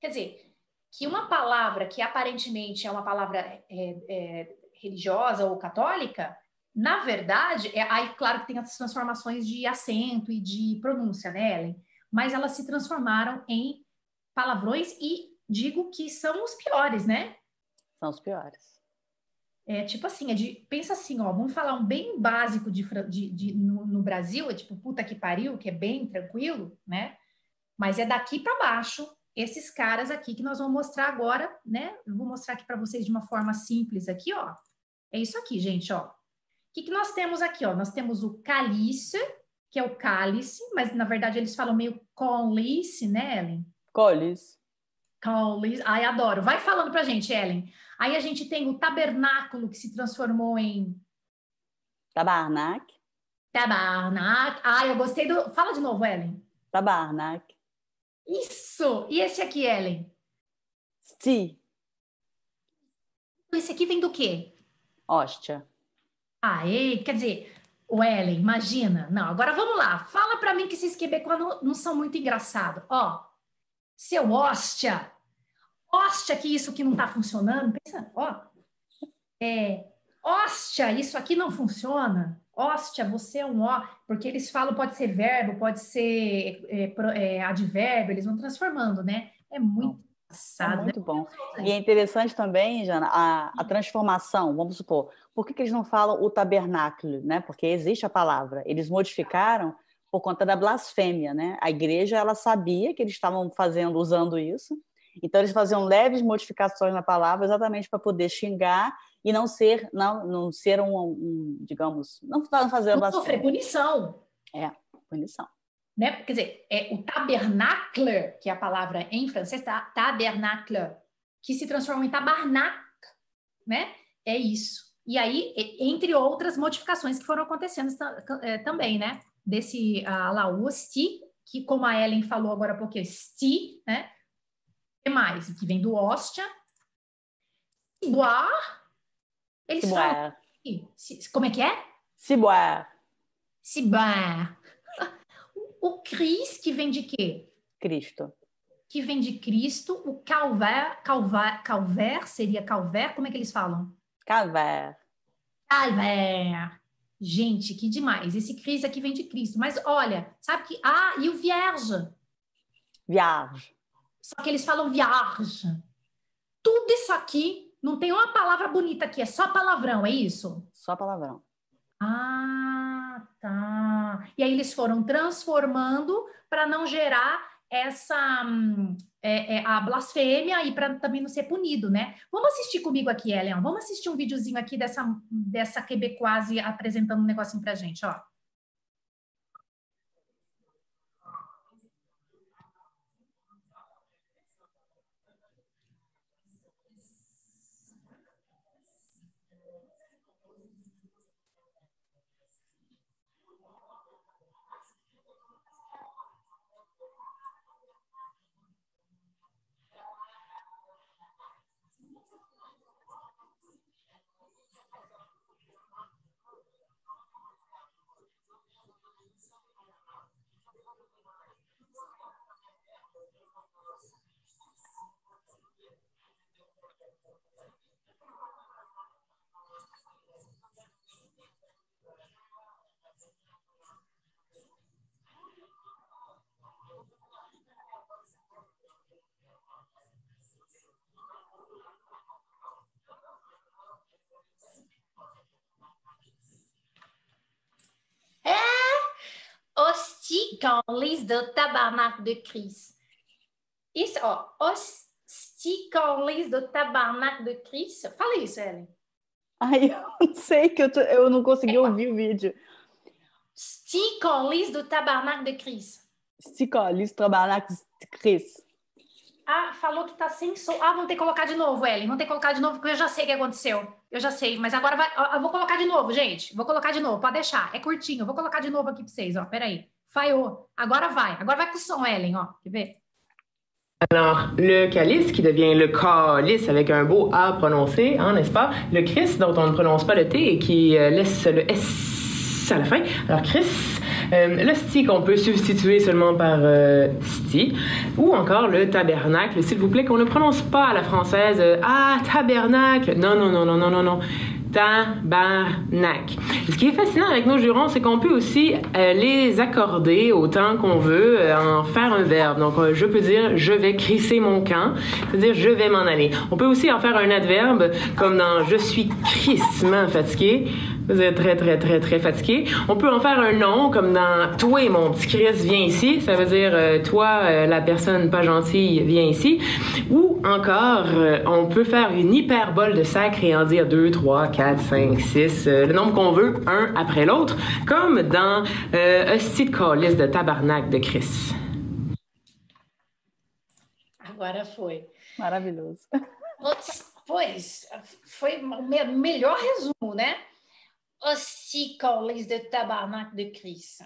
quer dizer, que uma palavra que aparentemente é uma palavra é, é, religiosa ou católica, na verdade, é, aí claro que tem as transformações de acento e de pronúncia, né, Ellen? Mas elas se transformaram em palavrões e digo que são os piores, né? São os piores. É tipo assim, é de, pensa assim, ó, vamos falar um bem básico de, de, de no, no, Brasil, é tipo puta que pariu, que é bem tranquilo, né? Mas é daqui para baixo, esses caras aqui que nós vamos mostrar agora, né? Eu vou mostrar aqui para vocês de uma forma simples aqui, ó. É isso aqui, gente, ó. O que, que nós temos aqui, ó? Nós temos o cálice, que é o cálice, mas na verdade eles falam meio colice, né, Ellen? Colis. Colis. Ai, adoro. Vai falando pra gente, Ellen. Aí a gente tem o tabernáculo que se transformou em. Tabarnak. Tabarnak. Ai, eu gostei do. Fala de novo, Ellen. Tabarnak. Isso! E esse aqui, Ellen? Sti. Esse aqui vem do quê? Hóstia. Aê, quer dizer, o Ellen, imagina. Não, agora vamos lá. Fala para mim que esses quebecois não, não são muito engraçados. Ó, seu hóstia, hóstia que isso aqui não está funcionando, pensa, ó, é, hóstia, isso aqui não funciona, hóstia, você é um ó, porque eles falam, pode ser verbo, pode ser é, é, advérbio, eles vão transformando, né? É muito engraçado. É né? muito bom. E é interessante também, Jana, a, a transformação, vamos supor, por que, que eles não falam o tabernáculo, né? Porque existe a palavra, eles modificaram por conta da blasfêmia, né? A igreja ela sabia que eles estavam fazendo, usando isso, então eles faziam leves modificações na palavra exatamente para poder xingar e não ser, não, não ser um, um digamos, não fazer não sofrer punição. É, punição. Né? Quer dizer, é o tabernacle, que é a palavra em francês, tá? tabernacle, que se transformou em tabarnak, né? É isso. E aí, entre outras modificações que foram acontecendo é, também, né? Desse uh, lá, o osti, que como a Ellen falou agora há pouco, é sti, né? O que mais? Que vem do hóstia. Ciboire. Eles Ciboire. falam... Como é que é? Ciboire. Ciboire. O Cris, que vem de quê? Cristo. Que vem de Cristo. O Calver, Calver, Calver seria Calver? Como é que eles falam? Calver. Calver. Gente, que demais. Esse Cris aqui vem de Cristo. Mas olha, sabe que. Ah, e o Vierge. Vierge. Só que eles falam Vierge. Tudo isso aqui, não tem uma palavra bonita aqui, é só palavrão, é isso? Só palavrão. Ah, tá. E aí eles foram transformando para não gerar essa. É, é, a blasfêmia e para também não ser punido, né? Vamos assistir comigo aqui, Ellen. Vamos assistir um videozinho aqui dessa, dessa quebecoise apresentando um negocinho pra gente, ó. Hosticolis do tabernáculo de Cristo. Isso, ó, hosticolis do tabernáculo de Cristo. Fala isso, Ellen. Ai, eu não sei que eu, tô, eu não consegui é, ouvir o vídeo. Sticolis do tabernáculo de Cristo. Sticolis do tabernáculo de Cristo. Ah, falou que tá sem som. Ah, vamos ter que colocar de novo, Ellen. Vamos ter que colocar de novo, porque eu já sei o que aconteceu. Eu já sei, mas agora vai. Eu vou colocar de novo, gente. Vou colocar de novo, pode deixar. É curtinho. Eu vou colocar de novo aqui para vocês, ó. Peraí. Ellen? Alors, le calice qui devient le calice avec un beau A prononcé, hein, n'est-ce pas? Le Christ dont on ne prononce pas le T et qui euh, laisse le S à la fin. Alors, Christ, euh, le sti qu'on peut substituer seulement par euh, sti, ou encore le tabernacle, s'il vous plaît, qu'on ne prononce pas à la française. Euh, ah, tabernacle. Non, non, non, non, non, non, non tabarnak. Ce qui est fascinant avec nos jurons, c'est qu'on peut aussi euh, les accorder autant qu'on veut, euh, en faire un verbe. Donc, euh, je peux dire je vais crisser mon camp, c'est-à-dire je vais m'en aller. On peut aussi en faire un adverbe, comme dans je suis crissement fatigué. Vous êtes très, très, très, très fatigué. On peut en faire un nom, comme dans Toi, mon petit Chris, viens ici. Ça veut dire Toi, la personne pas gentille, viens ici. Ou encore, on peut faire une hyperbole de sacre et en dire deux, trois, quatre 4, 5, 6, euh, le nombre qu'on veut, un après l'autre, comme dans euh, Hostie de de Tabarnak de Chris. Agora foi. Maravilhoso. Pois, foi o melhor resumo, né? Hostie de Tabarnak de Chris.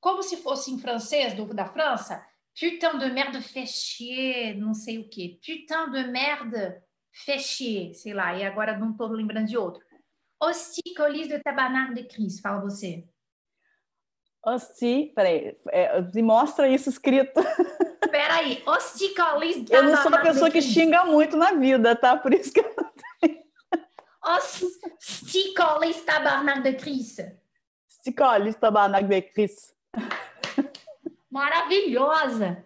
Como se fosse em francês do, da França, putain de merde fait chier, não sei o quê. Putain de merde fait chier, sei lá, e agora não estou lembrando de outro. Osticolis do Tabernáculo de Cristo, fala você. Osti, peraí, é, me mostra isso escrito. Peraí, osticolis do Eu não sou uma pessoa que xinga muito na vida, tá? Por isso que. Osticolis Tabernáculo de Cristo. Osticolis Tabernáculo de Cristo. Maravilhosa!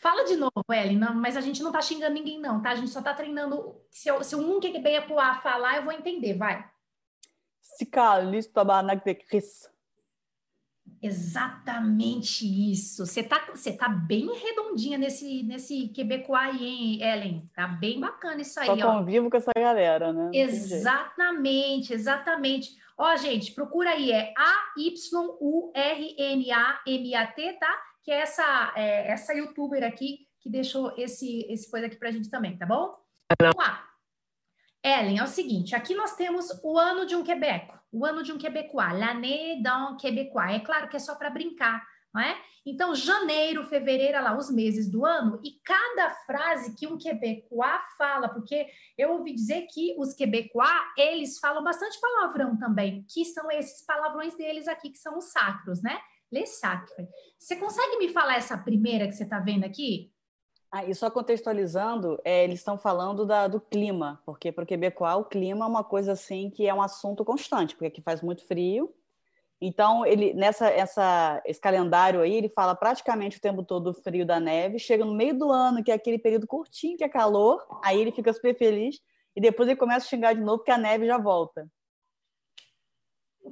Fala de novo, Ellen, não, mas a gente não tá xingando ninguém, não, tá? A gente só tá treinando. Se, eu, se um que veio pro A falar, eu vou entender, vai. Exatamente isso. Você tá, você tá bem redondinha nesse, nesse Quebecois hein, Ellen? Tá bem bacana isso aí, Só convivo com essa galera, né? Exatamente, exatamente. Ó, gente, procura aí, é A-Y-U-R-N-A-M-A-T, tá? Que é essa, é, essa youtuber aqui que deixou esse, esse coisa aqui pra gente também, tá bom? Vamos lá. Ellen, é o seguinte, aqui nós temos o ano de um quebeco, o ano de um quebecois, l'année d'un québécois. É claro que é só para brincar, não é? Então, janeiro, fevereiro, lá, os meses do ano, e cada frase que um quebecois fala, porque eu ouvi dizer que os quebecois, eles falam bastante palavrão também, que são esses palavrões deles aqui, que são os sacros, né? Les sacres. Você consegue me falar essa primeira que você está vendo aqui? Ah, e só contextualizando, é, eles estão falando da, do clima, porque para o Quebecois o clima é uma coisa assim que é um assunto constante, porque aqui faz muito frio. Então, ele nessa essa, esse calendário aí, ele fala praticamente o tempo todo do frio da neve. Chega no meio do ano, que é aquele período curtinho, que é calor, aí ele fica super feliz. E depois ele começa a xingar de novo, porque a neve já volta.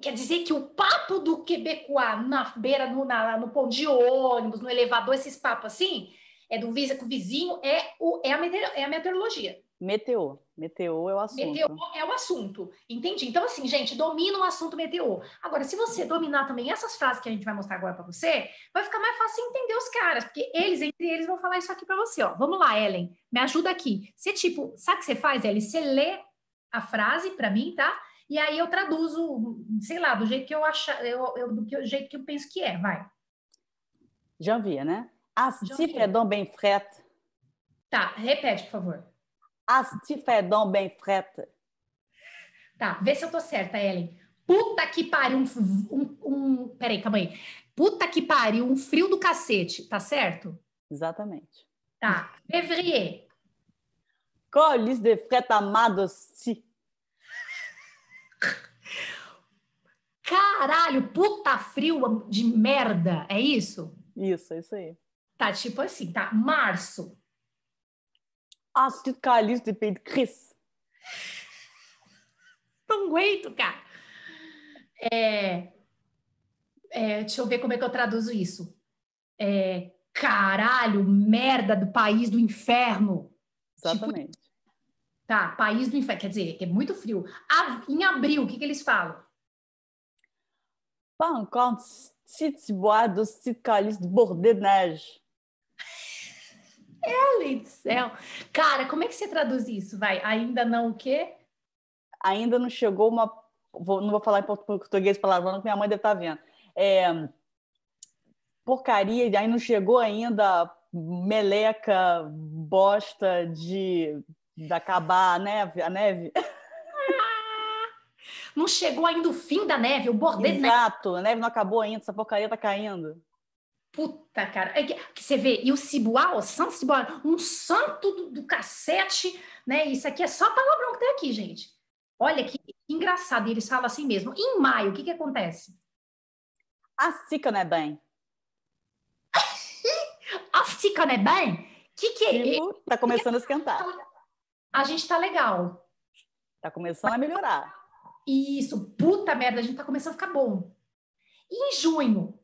Quer dizer que o papo do Quebecois na beira, no, na, no pão de ônibus, no elevador, esses papos assim, é do visa com o vizinho, é, o, é, a, meteor, é a meteorologia. Meteor. Meteor é o assunto. Meteor é o assunto. Entendi. Então, assim, gente, domina o assunto meteor. Agora, se você dominar também essas frases que a gente vai mostrar agora para você, vai ficar mais fácil entender os caras, porque eles, entre eles, vão falar isso aqui para você, ó. Vamos lá, Ellen, me ajuda aqui. Você, tipo, sabe o que você faz, Ellen? Você lê a frase para mim, tá? E aí eu traduzo, sei lá, do jeito que eu achar, eu, eu, do, que, do jeito que eu penso que é, vai. Janvier, né? As tifredon bem frete. Tá, repete, por favor. As tifredon bem frete. Tá, vê se eu tô certa, Ellen. Puta que pariu, um, um, um... Peraí, calma aí. Puta que pariu, um frio do cacete, tá certo? Exatamente. Tá. Février. Colis de frete amados. Caralho, puta frio de merda, é isso? Isso, é isso aí. Tá, tipo assim, tá? Março. De calis de peito Cris. Não aguento, cara. É, é, deixa eu ver como é que eu traduzo isso. É, caralho, merda do país do inferno. Exatamente. Tipo, tá, país do inferno. Quer dizer, que é muito frio. A, em abril, o que, que eles falam? Pas encore se bois do calis de bordé neige. Ellen do céu. Cara, como é que você traduz isso? Vai, ainda não o quê? Ainda não chegou uma. Vou, não vou falar em português palavrão, que minha mãe deve estar vendo. É, porcaria, aí não chegou ainda meleca, bosta de, de acabar a neve. A neve. Não chegou ainda o fim da neve, o bordê Exato, a neve não acabou ainda, essa porcaria tá caindo. Puta, cara. É que, que você vê, e o Ciboá, o Santo Ciboá, um santo do, do, cacete, né? Isso aqui é só palavrão que tem aqui, gente. Olha que engraçado, e eles falam assim mesmo. Em maio, o que que acontece? A Sica não é bem. a Sica não é bem? Que que é? Tá começando a esquentar. A gente tá legal. Tá começando a melhorar. Isso, puta merda, a gente tá começando a ficar bom. E em junho?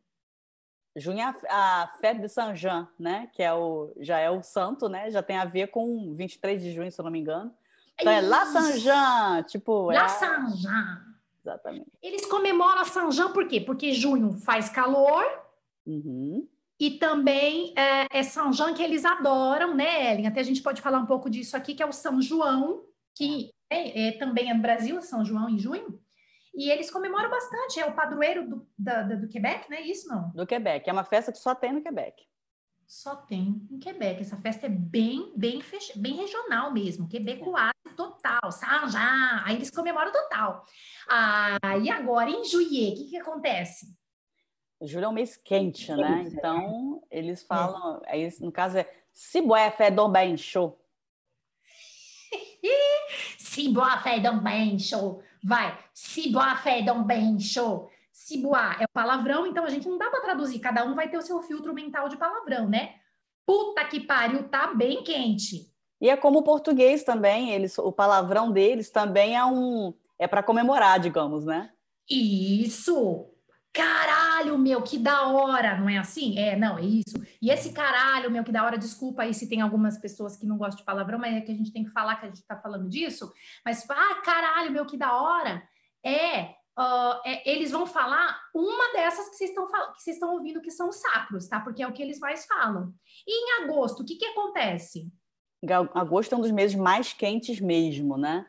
Junho é a, a festa de Saint Jean, né? Que é o, já é o santo, né? Já tem a ver com 23 de junho, se eu não me engano. Então é La Saint Jean, tipo... La é... Saint Jean. Exatamente. Eles comemoram a Saint Jean por quê? Porque junho faz calor uhum. e também é, é São Jean que eles adoram, né, Ellen? Até a gente pode falar um pouco disso aqui, que é o São João, que é, é, também é no Brasil, São João, em junho. E eles comemoram bastante, é o padroeiro do, da, do Quebec, né? Isso não? Do Quebec, é uma festa que só tem no Quebec. Só tem em Quebec. Essa festa é bem, bem, fech... bem regional mesmo, quebecoise total, Saint-Jean, aí eles comemoram total. Ah, e agora, em Juillet, o que, que acontece? Julho é um mês quente, né? Então, eles falam, é. aí, no caso é se boé fé dom bem show. se boa fé dom bem show. Vai, se boa fé dom bem show. Se boa é palavrão, então a gente não dá para traduzir, cada um vai ter o seu filtro mental de palavrão, né? Puta que pariu, tá bem quente. E é como o português também, eles, o palavrão deles também é um é para comemorar, digamos, né? Isso. Caralho, meu, que da hora, não é assim? É, não, é isso. E esse caralho, meu, que da hora, desculpa aí se tem algumas pessoas que não gostam de palavrão, mas é que a gente tem que falar que a gente tá falando disso. Mas, ah, caralho, meu, que da hora. É, uh, é eles vão falar uma dessas que vocês estão que vocês estão ouvindo que são sacros, tá? Porque é o que eles mais falam. E em agosto, o que que acontece? Agosto é um dos meses mais quentes mesmo, né?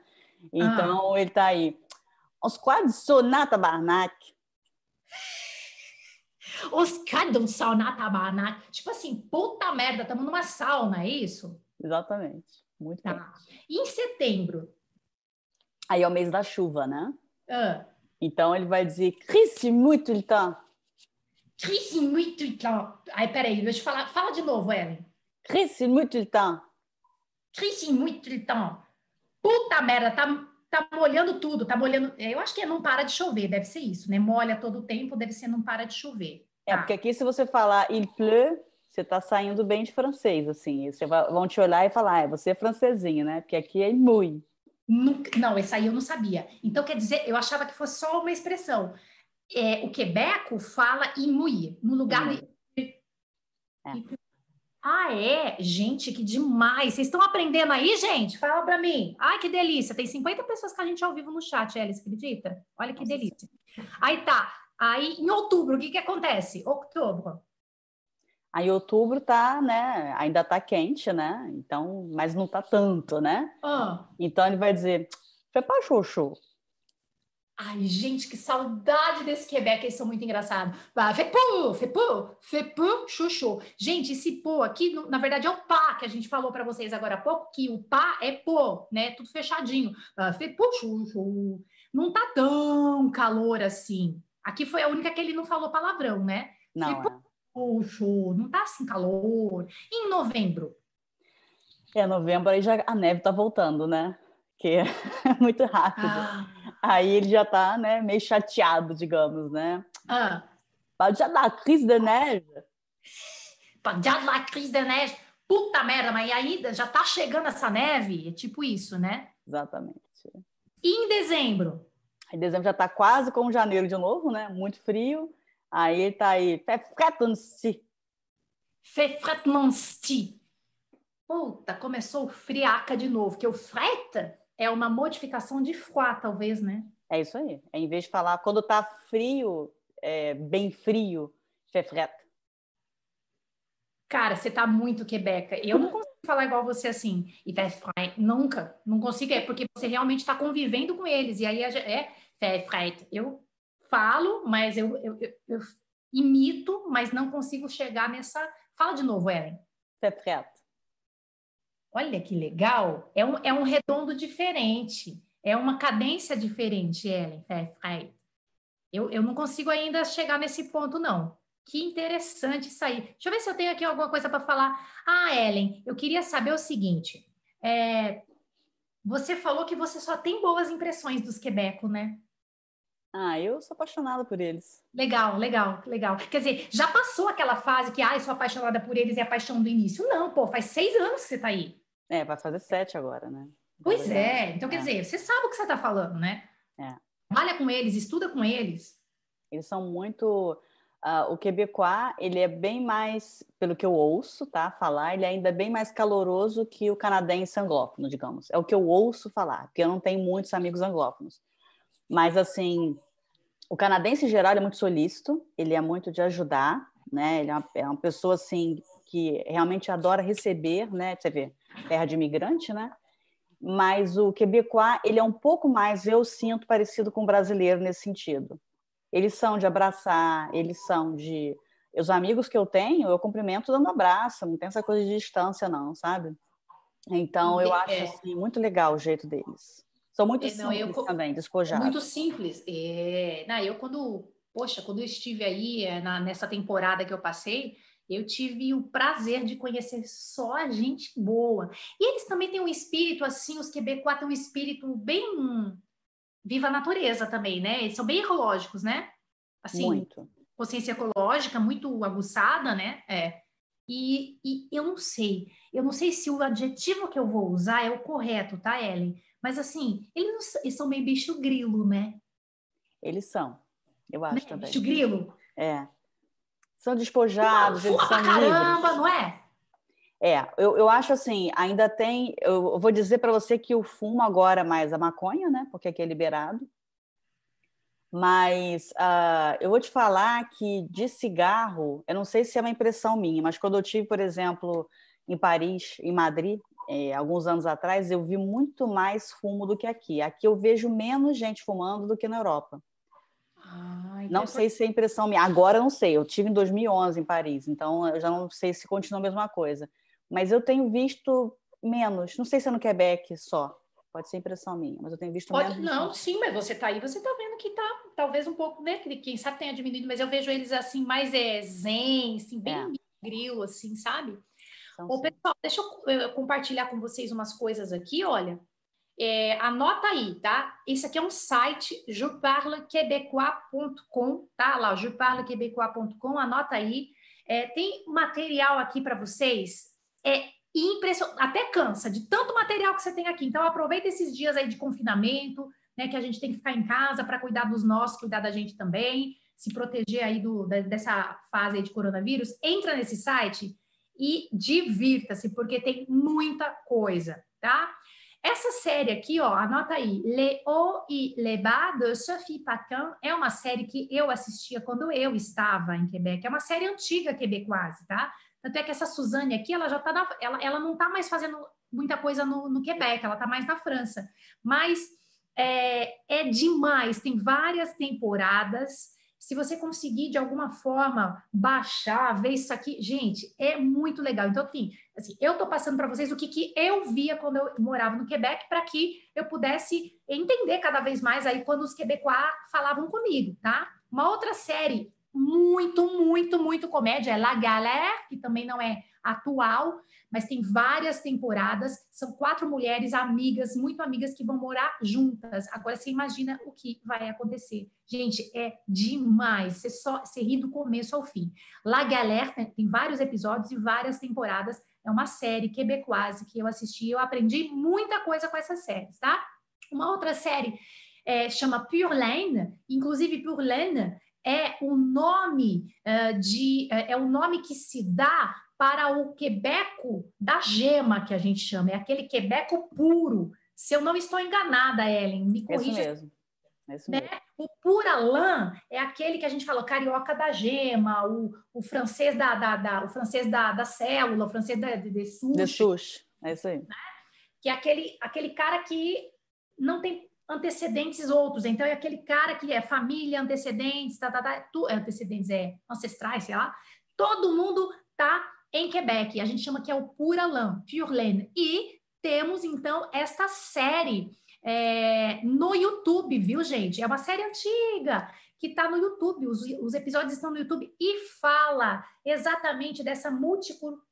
Então ah. ele tá aí. Os quadros Sonata Barnac. Os cadam sauna tabarnak. Tipo assim, puta merda, estamos numa sauna, é isso? Exatamente. Muito tá. Bem. E em setembro? Aí é o mês da chuva, né? Ah. Então ele vai dizer, crise muito então. Crise muito então. Aí, peraí, deixa eu falar. Fala de novo, Ellen. Crise muito então. Crise muito então. Puta merda, tá, tá molhando tudo, tá molhando. Eu acho que é não para de chover, deve ser isso, né? Molha todo o tempo, deve ser não para de chover. É, porque aqui se você falar il pleut, você está saindo bem de francês, assim. Você vai, vão te olhar e falar, ah, você é francesinho, né? Porque aqui é mui. Não, esse aí eu não sabia. Então, quer dizer, eu achava que fosse só uma expressão. É, o quebeco fala imui, no lugar de... É. Ah, é? Gente, que demais! Vocês estão aprendendo aí, gente? Fala para mim. Ai, que delícia! Tem 50 pessoas com a gente ao vivo no chat, Elis, acredita? Olha que Nossa. delícia. Aí tá. Aí, em outubro, o que que acontece? Outubro. Aí outubro tá, né? Ainda tá quente, né? Então, mas não tá tanto, né? Ah. Então ele vai dizer, foi para xoxô. Ai, gente, que saudade desse Quebec, eles são muito engraçados. Fepu, fepu, fepu, chuchu. Gente, esse pô aqui, na verdade, é o pá que a gente falou para vocês agora há pouco, que o pá é pô, né? Tudo fechadinho. Fepu, chuchu. Não tá tão calor assim. Aqui foi a única que ele não falou palavrão, né? Não. Fepu, chuchu. Não tá assim calor. E em novembro? É, novembro aí já a neve tá voltando, né? Que é muito rápido. Ah. Aí ele já tá, né, meio chateado, digamos, né? Ah. Já da crise da neve. Já da crise da neve. Puta merda, mas ainda já tá chegando essa neve? É tipo isso, né? Exatamente. E em dezembro? Em dezembro já tá quase como janeiro de novo, né? Muito frio. Aí ele tá aí, fefretmansti. Fefretmansti. Puta, começou friaca de novo, que o freta é uma modificação de froid, talvez, né? É isso aí. É, em vez de falar quando tá frio, é, bem frio, fefret. Cara, você tá muito quebeca. Eu não consigo falar igual você assim. E nunca, não consigo. É porque você realmente está convivendo com eles. E aí é fefret. Eu falo, mas eu, eu, eu, eu, imito, mas não consigo chegar nessa. Fala de novo, Ellen. Fefret. Olha que legal! É um, é um redondo diferente, é uma cadência diferente, Ellen Frey. Eu, eu não consigo ainda chegar nesse ponto, não. Que interessante isso aí. Deixa eu ver se eu tenho aqui alguma coisa para falar. Ah, Ellen, eu queria saber o seguinte: é, você falou que você só tem boas impressões dos Quebeco, né? Ah, eu sou apaixonada por eles. Legal, legal, legal. Quer dizer, já passou aquela fase que, ah, eu sou apaixonada por eles e a paixão do início? Não, pô, faz seis anos que você tá aí. É, vai fazer sete agora, né? Pois é. Então, quer é. dizer, você sabe o que você está falando, né? É. Trabalha com eles, estuda com eles. Eles são muito... Uh, o Quebecois, ele é bem mais, pelo que eu ouço, tá, falar, ele é ainda bem mais caloroso que o canadense anglófono, digamos. É o que eu ouço falar, porque eu não tenho muitos amigos anglófonos. Mas, assim, o canadense, em geral, é muito solícito, ele é muito de ajudar, né? Ele é uma, é uma pessoa, assim, que realmente adora receber, né? Você vê, terra de imigrante, né? Mas o quebecois, ele é um pouco mais, eu sinto, parecido com o brasileiro nesse sentido. Eles são de abraçar, eles são de... Os amigos que eu tenho, eu cumprimento dando abraço, não tem essa coisa de distância, não, sabe? Então, eu acho, é. assim, muito legal o jeito deles. São muito é, não, simples eu, também, despojados. Muito simples. É, não, eu quando... Poxa, quando eu estive aí é, na, nessa temporada que eu passei, eu tive o prazer de conhecer só a gente boa. E eles também têm um espírito, assim, os Quebecois têm um espírito bem viva a natureza também, né? Eles são bem ecológicos, né? Assim, muito. consciência ecológica muito aguçada, né? É. E, e, eu não sei, eu não sei se o adjetivo que eu vou usar é o correto, tá, Ellen? Mas assim, eles, não, eles são meio bicho grilo, né? Eles são, eu acho né? também. Bicho grilo? É. São despojados, eles são caramba, livres. não é? É, eu, eu acho assim, ainda tem. Eu vou dizer para você que o fumo agora mais a maconha, né? Porque aqui é liberado. Mas uh, eu vou te falar que de cigarro, eu não sei se é uma impressão minha, mas quando eu tive, por exemplo, em Paris, em Madrid, é, alguns anos atrás, eu vi muito mais fumo do que aqui. Aqui eu vejo menos gente fumando do que na Europa. Ah, não sei se é impressão minha. Agora eu não sei. Eu tive em 2011 em Paris, então eu já não sei se continua a mesma coisa. Mas eu tenho visto menos. Não sei se é no Quebec só. Pode ser impressão minha, mas eu tenho visto Pode, menos. Não, sim, mas você está aí, você está vendo que tá talvez um pouco, né? Quem sabe tenha diminuído, mas eu vejo eles assim, mais é, zen, assim, bem é. grilo, assim, sabe? Então, Ô, pessoal, deixa eu compartilhar com vocês umas coisas aqui, olha. É, anota aí, tá? Esse aqui é um site, jeparlequebecois.com, tá? Lá, jeparlequebecois.com, anota aí. É, tem material aqui para vocês, é impressionante, até cansa de tanto material que você tem aqui. Então, aproveita esses dias aí de confinamento, né? Que a gente tem que ficar em casa para cuidar dos nossos, cuidar da gente também, se proteger aí do, da, dessa fase aí de coronavírus. Entra nesse site e divirta-se, porque tem muita coisa, tá? Essa série aqui, ó, anota aí, Le Haut et Le Bas de Sophie Paquin, é uma série que eu assistia quando eu estava em Quebec. É uma série antiga quebecoise, tá? Tanto é que essa Suzane aqui, ela já tá na, ela, ela não tá mais fazendo muita coisa no, no Quebec, ela tá mais na França. Mas é, é demais, tem várias temporadas se você conseguir de alguma forma baixar, ver isso aqui, gente, é muito legal. Então, assim, assim eu estou passando para vocês o que, que eu via quando eu morava no Quebec, para que eu pudesse entender cada vez mais aí quando os quebecois falavam comigo, tá? Uma outra série muito, muito, muito comédia é La Galère, que também não é atual, mas tem várias temporadas. São quatro mulheres amigas, muito amigas, que vão morar juntas. Agora você imagina o que vai acontecer. Gente, é demais. Você só você ri do começo ao fim. La Galère tem vários episódios e várias temporadas. É uma série quebecoise que eu assisti. Eu aprendi muita coisa com essas séries, tá? Uma outra série é, chama Pure Lane. Inclusive, Pure Lane é o nome uh, de é o nome que se dá para o quebeco da gema, que a gente chama, é aquele quebeco puro. Se eu não estou enganada, Ellen, me corrija. Isso mesmo. Isso né? mesmo. O pura lã é aquele que a gente falou, carioca da gema, o, o francês da, da, da, o francês da, da célula, o francês da, de, de sushi. De sushi, é isso aí. Né? Que é aquele, aquele cara que não tem antecedentes outros. Então, é aquele cara que é família, antecedentes, tá, tá, tá, tu, é, antecedentes é ancestrais, sei lá. Todo mundo tá em Quebec. A gente chama que é o Pura Lã, Pure Lane. E temos, então, esta série é, no YouTube, viu, gente? É uma série antiga que está no YouTube, os, os, episódios estão no YouTube e fala exatamente dessa multiculturalidade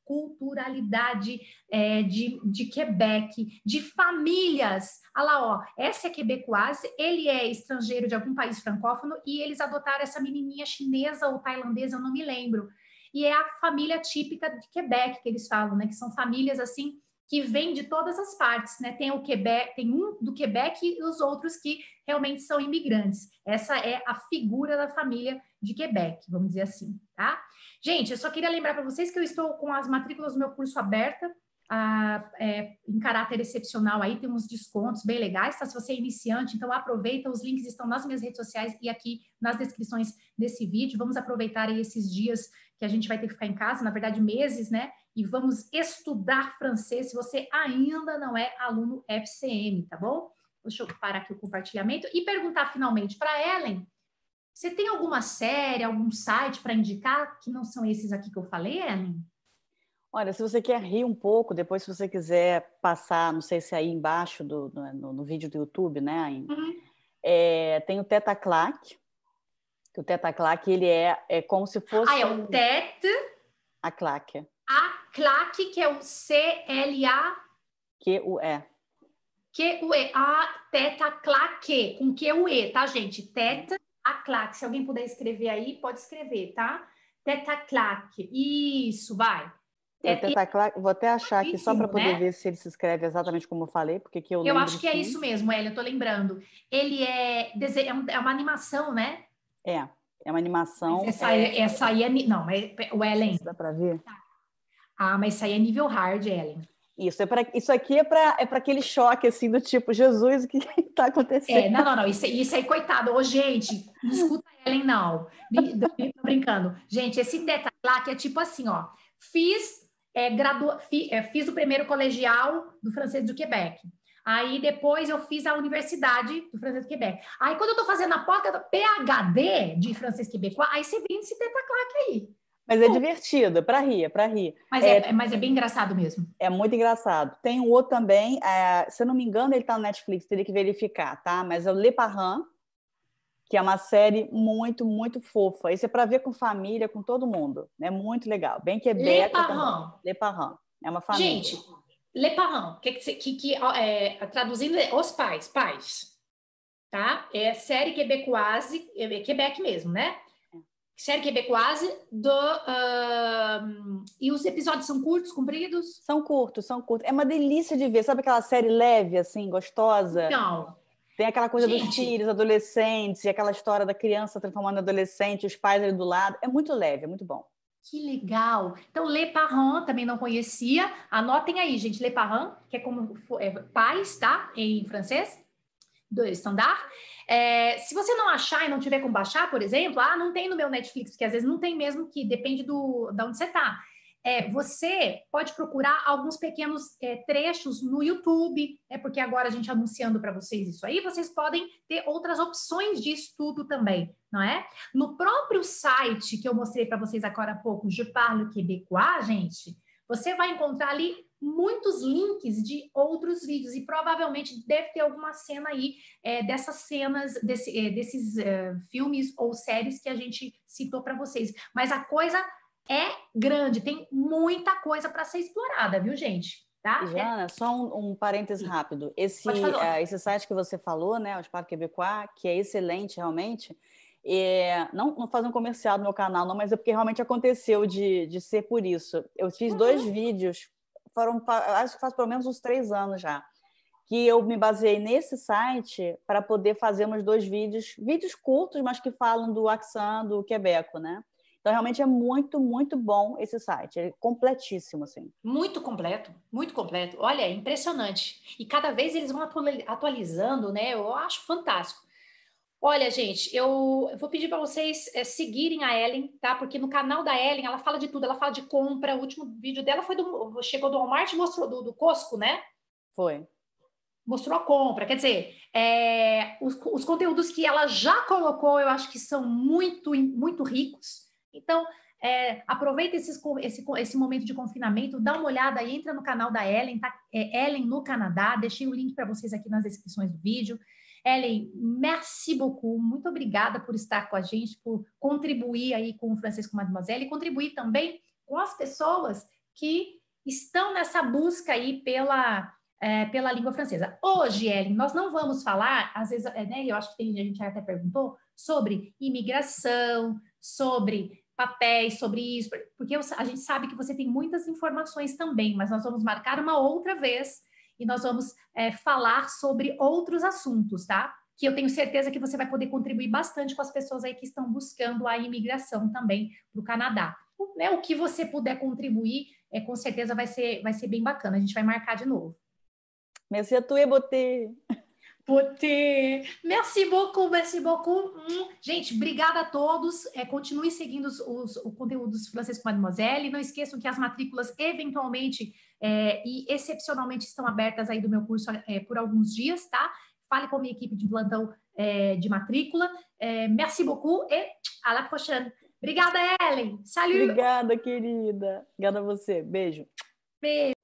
é, de, de Quebec, de famílias. Olha lá, ó, essa é quebecoise, ele é estrangeiro de algum país francófono e eles adotaram essa menininha chinesa ou tailandesa, eu não me lembro e é a família típica de Quebec que eles falam, né? Que são famílias assim que vêm de todas as partes, né? Tem o Quebec, tem um do Quebec e os outros que realmente são imigrantes. Essa é a figura da família de Quebec, vamos dizer assim, tá? Gente, eu só queria lembrar para vocês que eu estou com as matrículas do meu curso aberta a, é, em caráter excepcional aí, tem uns descontos bem legais, tá? Se você é iniciante, então aproveita, os links estão nas minhas redes sociais e aqui nas descrições desse vídeo. Vamos aproveitar esses dias que a gente vai ter que ficar em casa, na verdade, meses, né? E vamos estudar francês se você ainda não é aluno FCM, tá bom? Deixa eu parar aqui o compartilhamento e perguntar finalmente para Ellen. Você tem alguma série, algum site para indicar que não são esses aqui que eu falei, Ellen? Olha, se você quer rir um pouco, depois se você quiser passar, não sei se é aí embaixo do, no, no vídeo do YouTube, né? Uhum. É, tem o Teta Clack, que o Teta Clack ele é, é como se fosse. Ah, é o Teta. A Clack. A Clack, que é o C-L-A. Q-U-E. Q-U-E. A Teta Clack, com Q-U-E, tá, gente? Teta a Clack. Se alguém puder escrever aí, pode escrever, tá? Teta Clack. Isso, vai. É, vou até achar aqui só para poder né? ver se ele se escreve exatamente como eu falei, porque que eu Eu acho que é isso mesmo, Hélio, eu tô lembrando. Ele é, é, é uma animação, né? É, é uma animação. Mas essa, é... essa aí é. Não, mas o Ellen. Dá para ver? Ah, mas isso aí é nível hard, Ellen. Isso, é pra, isso aqui é para é aquele choque assim do tipo, Jesus, o que está acontecendo? É, não, não, não, isso, isso aí, coitado. Ô, gente, não escuta Ellen, não. Tô brincando. Gente, esse detalhe lá que é tipo assim, ó. Fiz é, gradu... é, fiz o primeiro colegial do francês do Quebec. Aí depois eu fiz a universidade do francês do Quebec. Aí quando eu tô fazendo a porta PhD de francês quebecois, aí você vem esse tetaclaque aí. Mas é divertido, é para rir, é para rir. Mas é, é, mas é bem engraçado mesmo. É muito engraçado. Tem um outro também, é, se eu não me engano, ele está no Netflix, teria que verificar, tá? Mas é o Le Parrain, que é uma série muito, muito fofa. Isso é para ver com família, com todo mundo. É muito legal. Bem que é Le Parent. Le Parent. É uma família. Gente, Le Parent, que, que, que é, traduzindo é os pais, pais. Tá? É série quebecoise, é Quebec mesmo, né? É. Série quebecoise do. Uh, e os episódios são curtos, compridos? São curtos, são curtos. É uma delícia de ver. Sabe aquela série leve, assim, gostosa? Não. Tem aquela coisa Gente. dos filhos, adolescentes, e aquela história da criança transformando em adolescente, os pais ali do lado. É muito leve, é muito bom. Que legal! Então, Le Parent também não conhecia. Anotem aí, gente. Le Parent, que é como é, pais, tá? Em francês, do estandar. É, se você não achar e não tiver como baixar, por exemplo, ah, não tem no meu Netflix, porque às vezes não tem mesmo, que depende do, de onde você está é, você pode procurar alguns pequenos é, trechos no YouTube, é porque agora a gente anunciando para vocês isso aí, vocês podem ter outras opções de estudo também, não é? No próprio site que eu mostrei para vocês agora há pouco, Je Parle gente, você vai encontrar ali muitos links de outros vídeos e provavelmente deve ter alguma cena aí é, dessas cenas, desse, é, desses é, filmes ou séries que a gente citou para vocês. Mas a coisa é grande, tem muita coisa para ser explorada, viu, gente? Tá? Jana, é... só um, um parênteses rápido. Esse, uh, esse site que você falou, né, o Spark Quebecois, que é excelente realmente, é, não, não fazer um comercial no meu canal, não, mas é porque realmente aconteceu de, de ser por isso. Eu fiz uhum. dois vídeos, foram, acho que faz pelo menos uns três anos já, que eu me baseei nesse site para poder fazer uns dois vídeos, vídeos curtos, mas que falam do Axan, do Quebeco, né? Então, realmente é muito, muito bom esse site. É completíssimo, assim. Muito completo, muito completo. Olha, é impressionante. E cada vez eles vão atualizando, né? Eu acho fantástico. Olha, gente, eu vou pedir para vocês é, seguirem a Ellen, tá? Porque no canal da Ellen ela fala de tudo, ela fala de compra. O último vídeo dela foi do. Chegou do Walmart e mostrou do, do Costco, né? Foi. Mostrou a compra. Quer dizer, é, os, os conteúdos que ela já colocou, eu acho que são muito, muito ricos. Então, é, aproveita esses, esse, esse momento de confinamento, dá uma olhada aí, entra no canal da Ellen, tá? É Ellen no Canadá, deixei o link para vocês aqui nas descrições do vídeo. Ellen, merci beaucoup, muito obrigada por estar com a gente, por contribuir aí com o Francisco Mademoiselle e contribuir também com as pessoas que estão nessa busca aí pela, é, pela língua francesa. Hoje, Ellen, nós não vamos falar, às vezes, é, né, eu acho que tem, a gente até perguntou, sobre imigração, sobre papéis sobre isso, porque a gente sabe que você tem muitas informações também, mas nós vamos marcar uma outra vez e nós vamos é, falar sobre outros assuntos, tá? Que eu tenho certeza que você vai poder contribuir bastante com as pessoas aí que estão buscando a imigração também para o Canadá. Né, o que você puder contribuir, é, com certeza vai ser, vai ser bem bacana. A gente vai marcar de novo. Merci à toi, Beauté. Potê. Merci beaucoup, merci beaucoup. Hum. Gente, obrigada a todos. É, continue seguindo os, os, o conteúdo dos Francisco Mademoiselle. Não esqueçam que as matrículas, eventualmente é, e excepcionalmente, estão abertas aí do meu curso é, por alguns dias, tá? Fale com a minha equipe de plantão é, de matrícula. É, merci beaucoup e à la prochaine. Obrigada, Ellen. Salut. Obrigada, querida. Obrigada a você. Beijo. Beijo.